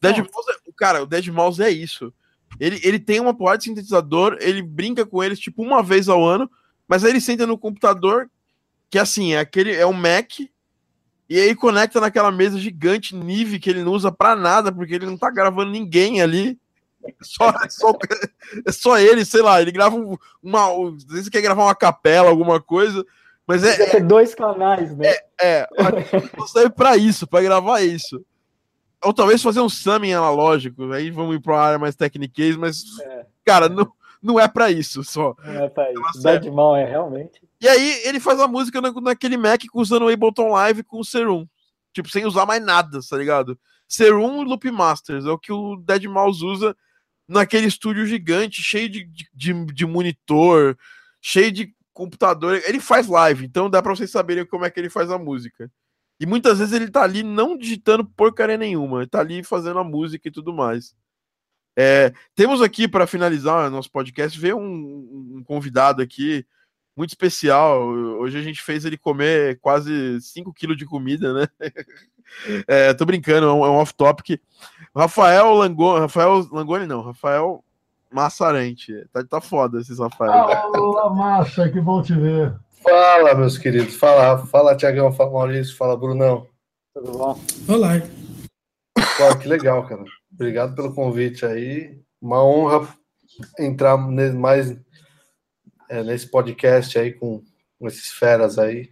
Dead. Mouse, é, cara, o Dead Mouse é isso. Ele, ele tem uma porrada de sintetizador, ele brinca com eles tipo uma vez ao ano, mas aí ele senta no computador, que assim, é aquele é um Mac, e aí conecta naquela mesa gigante Nive que ele não usa para nada, porque ele não tá gravando ninguém ali. É só, (laughs) só, é só ele, sei lá, ele grava uma. Às vezes quer gravar uma capela, alguma coisa, mas é. é dois canais, né? É, é serve para isso, para gravar isso. Ou talvez fazer um summing analógico, aí vamos ir para uma área mais técnica, mas, é. cara, não, não é para isso só. Não é para isso. Bad mal é realmente. E aí ele faz a música naquele Mac usando o Ableton Live com o Serum. Tipo, sem usar mais nada, tá ligado? Serum e Loop Masters é o que o Dead Mouse usa naquele estúdio gigante, cheio de, de, de monitor, cheio de computador, ele faz live, então dá para vocês saberem como é que ele faz a música. E muitas vezes ele tá ali não digitando porcaria nenhuma, ele tá ali fazendo a música e tudo mais. É, temos aqui para finalizar nosso podcast, veio um, um, convidado aqui muito especial. Hoje a gente fez ele comer quase 5 quilos de comida, né? (laughs) É, tô brincando, é um, é um off-topic. Rafael Langoni, Rafael Langoni não, Rafael Massarente. Tá, tá foda esses Rafael. Olá, Massa, que bom te ver. Fala, meus queridos. Fala, fala Tiagão, fala Maurício, fala Brunão. Tudo bom? Olá. Pô, que legal, cara. Obrigado pelo convite aí. Uma honra entrar mais é, nesse podcast aí com, com esses feras aí.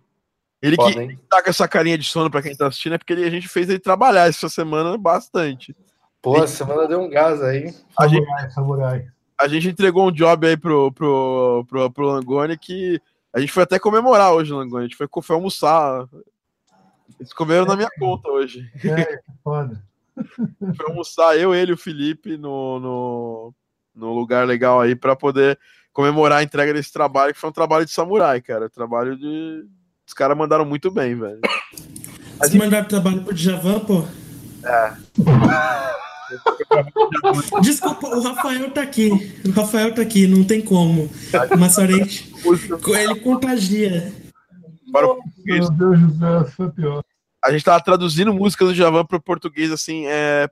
Ele Podem. que tá com essa carinha de sono para quem tá assistindo é porque ele, a gente fez ele trabalhar essa semana bastante. Pô, a semana deu um gás aí. A gente, samurai. A gente entregou um job aí pro, pro, pro, pro Langoni que a gente foi até comemorar hoje, Langoni. A gente foi, foi almoçar. Eles comeram é, na minha conta hoje. É, que foda. (laughs) foi almoçar eu, ele e o Felipe no, no, no lugar legal aí para poder comemorar a entrega desse trabalho, que foi um trabalho de samurai, cara. Trabalho de. Os caras mandaram muito bem, velho. Vocês mandaram trabalho pro Djavan, pô? É. (laughs) (laughs) Desculpa, o Rafael tá aqui. O Rafael tá aqui, não tem como. Massarente. Ele contagia. Para o Meu Deus do céu, isso é pior. A gente tava traduzindo música do Javan para o português, assim, é,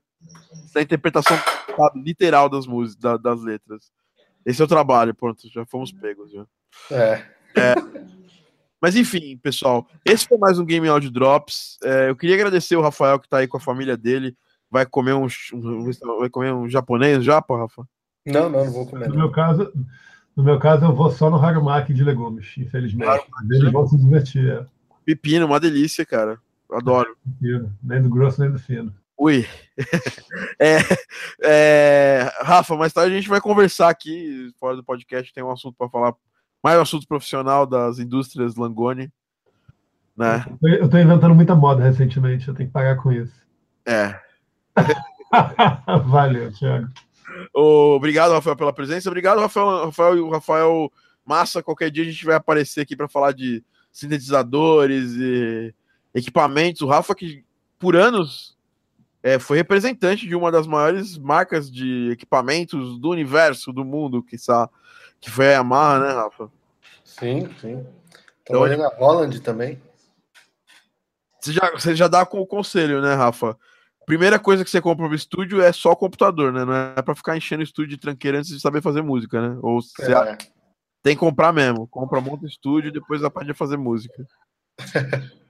da interpretação sabe, literal das músicas, da, das letras. Esse é o trabalho, pronto, já fomos pegos. Já. É. é. Mas enfim, pessoal, esse foi mais um Game Audio Drops. É, eu queria agradecer o Rafael que tá aí com a família dele. Vai comer um, um vai comer um japonês já, pô, Rafa? Não, não, não vou comer. No meu caso, no meu caso, eu vou só no Harumaki de legumes, infelizmente. Harumaki, Eles vão se divertir. É. Pepino, uma delícia, cara. Adoro. Pepino. Nem do grosso, nem do fino. Ui. (laughs) é, é, Rafa, mais tarde a gente vai conversar aqui, fora do podcast, tem um assunto para falar, mais um assunto profissional das indústrias Langoni. Né? Eu tô inventando muita moda recentemente, eu tenho que pagar com isso. É. (laughs) Valeu, Thiago. Obrigado, Rafael, pela presença. Obrigado, Rafael, Rafael e o Rafael Massa. Qualquer dia a gente vai aparecer aqui para falar de sintetizadores e equipamentos. O Rafa, que por anos é, foi representante de uma das maiores marcas de equipamentos do universo, do mundo, que, que foi a Yamaha, né, Rafa? Sim, sim. Trabalhei então, na Holland também. Você já, você já dá com o conselho, né, Rafa? Primeira coisa que você compra no estúdio é só o computador, né? Não é para ficar enchendo o estúdio de tranqueira antes de saber fazer música, né? Ou você é. tem que comprar mesmo. Compra, monta o estúdio e depois aprende a fazer música. (laughs)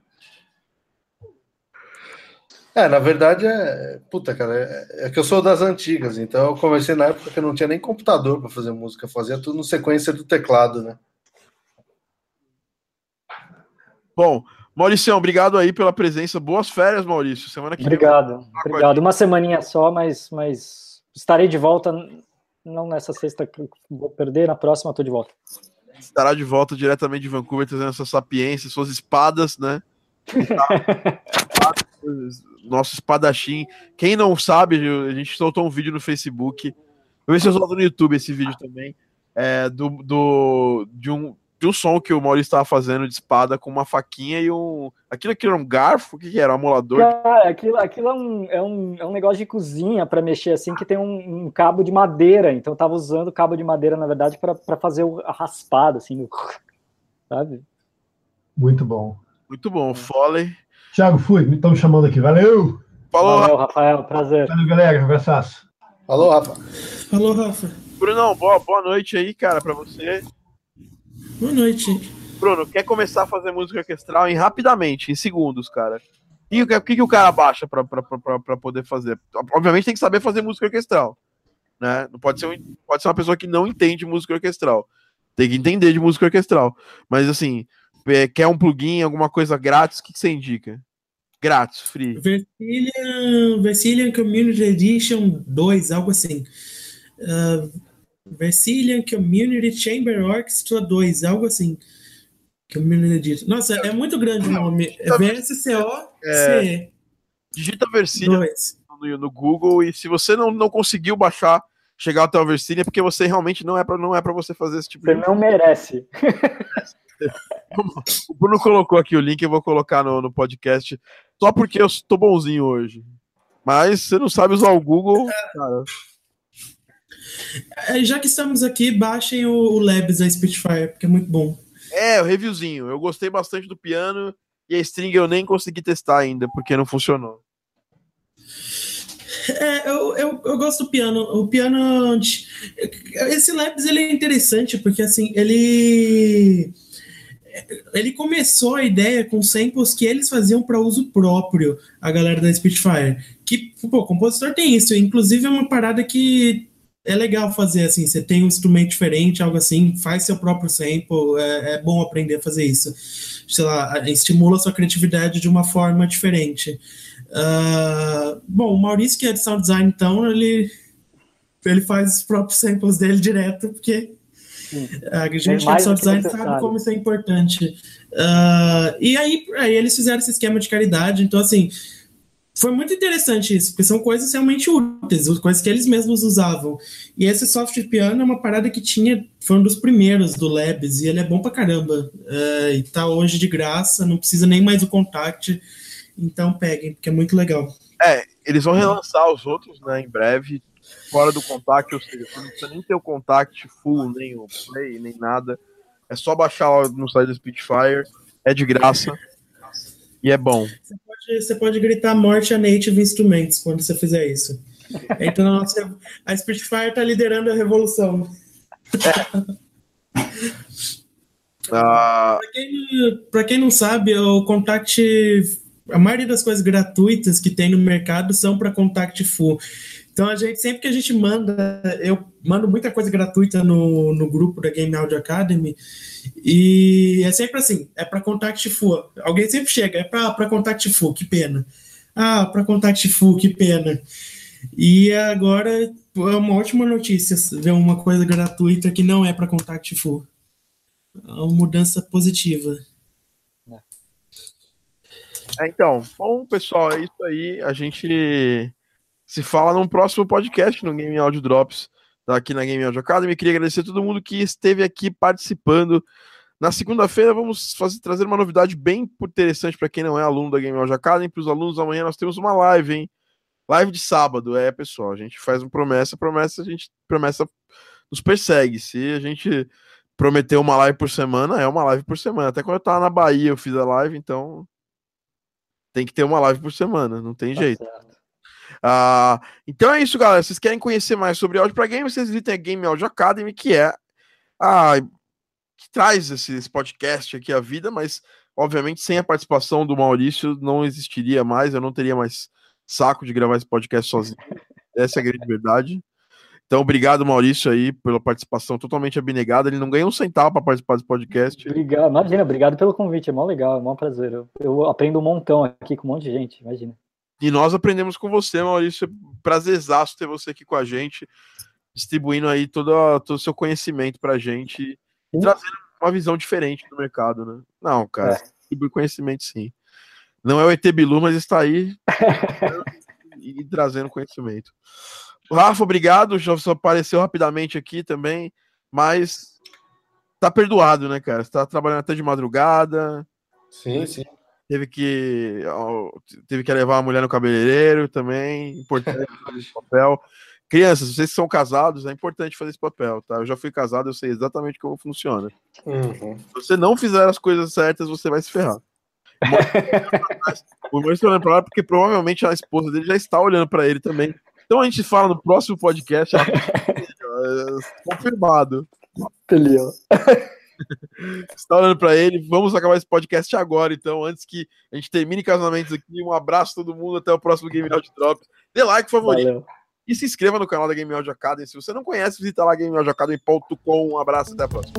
É, na verdade é. Puta, cara, é, é, que eu sou das antigas, então eu comecei na época que eu não tinha nem computador para fazer música, fazia tudo no sequência do teclado, né? Bom, Maurício, obrigado aí pela presença. Boas férias, Maurício. Semana que obrigado, vem. Obrigado. Uma semaninha só, mas, mas estarei de volta. Não nessa sexta que vou perder, na próxima estou de volta. Estará de volta diretamente de Vancouver, trazendo sua sapiência, suas espadas, né? (laughs) nosso espadachim. Quem não sabe, a gente soltou um vídeo no Facebook. Eu vi se eu solto no YouTube esse vídeo também. É, do, do, de, um, de um som que o Maurício estava fazendo de espada com uma faquinha e um. Aquilo aqui era um garfo? O que, que era? Um amolador? Cara, aquilo, aquilo é, um, é, um, é um negócio de cozinha para mexer assim que tem um, um, cabo de madeira. Então eu tava usando o cabo de madeira, na verdade, para fazer a raspada, assim, (laughs) sabe? Muito bom. Muito bom. Foley. Thiago, fui. Me estão chamando aqui. Valeu! Falou, Valeu, Rafael. Prazer. Valeu, galera. Abraçaço. Falou, Rafa. Falou, Rafa. Brunão, boa, boa noite aí, cara, para você. Boa noite. Bruno, quer começar a fazer música orquestral em rapidamente, em segundos, cara? E o que, que, que o cara baixa para poder fazer? Obviamente tem que saber fazer música orquestral. Né? Não pode ser, um, pode ser uma pessoa que não entende música orquestral. Tem que entender de música orquestral. Mas assim, é, quer um plugin, alguma coisa grátis, o que, que você indica? Grátis, free. Vercillion, Vercillion Community Edition 2, algo assim. Uh, Vercillion Community Chamber Orchestra 2, algo assim. Community. Nossa, é muito grande o nome. É VSCO-CE. É, digita Vercillion no, no, Google e se você não, não conseguiu baixar, chegar até o Vercillion, é porque você realmente não é para não é para você fazer esse tipo você de Você não merece. (laughs) o Bruno colocou aqui o link, eu vou colocar no, no podcast só porque eu estou bonzinho hoje. Mas você não sabe usar o Google, cara. É, já que estamos aqui, baixem o, o Labs da Spitfire, porque é muito bom. É, o reviewzinho. Eu gostei bastante do piano e a string eu nem consegui testar ainda, porque não funcionou. É, eu, eu, eu, gosto do piano. O piano. Esse Labs ele é interessante porque assim, ele. Ele começou a ideia com samples que eles faziam para uso próprio, a galera da Spitfire. Que, pô, o compositor tem isso. Inclusive, é uma parada que é legal fazer assim. Você tem um instrumento diferente, algo assim, faz seu próprio sample. É, é bom aprender a fazer isso. Sei lá, estimula sua criatividade de uma forma diferente. Uh, bom, o Maurício, que é de sound design, então, ele, ele faz os próprios samples dele direto, porque a gente que é de sound design sabe como isso é importante. Uh, e aí, aí eles fizeram esse esquema de caridade, então, assim, foi muito interessante isso, porque são coisas realmente úteis, coisas que eles mesmos usavam. E esse software piano é uma parada que tinha, foi um dos primeiros do Labs, e ele é bom pra caramba. Uh, e tá hoje de graça, não precisa nem mais o contact. Então peguem, porque é muito legal. É, eles vão relançar os outros, né, em breve, fora do contact, ou seja, você não precisa nem ter o contact full, nem o play, nem nada. É só baixar no site do Spitfire, é de graça e é bom. Você pode, você pode gritar morte a Native Instruments quando você fizer isso. Então a Spitfire está liderando a revolução. (laughs) É. Uh... Para quem, quem não sabe, o Contact a maioria das coisas gratuitas que tem no mercado são para Contact Full. Então, a gente, sempre que a gente manda, eu mando muita coisa gratuita no, no grupo da Game Audio Academy, e é sempre assim: é para Contact Full. Alguém sempre chega, é para Contact Full, que pena. Ah, para Contact Full, que pena. E agora é uma ótima notícia ver uma coisa gratuita que não é para Contact Full. É uma mudança positiva. É, então, bom, pessoal, é isso aí. A gente se fala num próximo podcast no Game Audio Drops, tá aqui na Game Audio Academy. Queria agradecer a todo mundo que esteve aqui participando. Na segunda-feira vamos fazer, trazer uma novidade bem interessante para quem não é aluno da Game Audio Academy. Para os alunos, amanhã nós temos uma live, hein? Live de sábado, é, pessoal. A gente faz uma promessa, promessa, a gente promessa nos persegue. Se a gente prometeu uma live por semana, é uma live por semana. Até quando eu tava na Bahia, eu fiz a live, então tem que ter uma live por semana, não tem tá jeito. Uh, então é isso, galera. Vocês querem conhecer mais sobre áudio para game, vocês visitem a Game Audio Academy, que é a que traz esse, esse, podcast aqui à vida, mas obviamente sem a participação do Maurício não existiria mais, eu não teria mais saco de gravar esse podcast sozinho. (laughs) Essa é a grande verdade. Então, obrigado, Maurício, aí, pela participação totalmente abnegada. Ele não ganha um centavo para participar desse podcast. Obrigado, imagina, obrigado pelo convite, é mó legal, é mó prazer. Eu, eu, aprendo um montão aqui com um monte de gente, imagina. E nós aprendemos com você, Maurício. É prazerzaço ter você aqui com a gente, distribuindo aí todo, todo o seu conhecimento para a gente e trazendo uma visão diferente do mercado, né? Não, cara, é. distribui conhecimento sim. Não é o ET Bilu, mas está aí (laughs) e trazendo conhecimento. Rafa, obrigado. Já só apareceu rapidamente aqui também, mas tá perdoado, né, cara? Você tá trabalhando até de madrugada. Sim, sim. Teve que, teve que levar a mulher no cabeleireiro também. Importante (laughs) fazer esse papel. Crianças, vocês que são casados, é importante fazer esse papel, tá? Eu já fui casado, eu sei exatamente como funciona. Uhum. Se você não fizer as coisas certas, você vai se ferrar. (laughs) o Maurício tá olhando pra lá porque provavelmente a esposa dele já está olhando para ele também. Então a gente fala no próximo podcast. (laughs) confirmado. Entendeu? Você tá olhando para ele. Vamos acabar esse podcast agora, então, antes que a gente termine casamentos aqui. Um abraço a todo mundo. Até o próximo Game Audio Drop. Dê like, favorito. Valeu. E se inscreva no canal da Game Audio Academy. Se você não conhece, visita lá gameaudioacademy.com. Um abraço, até a próxima.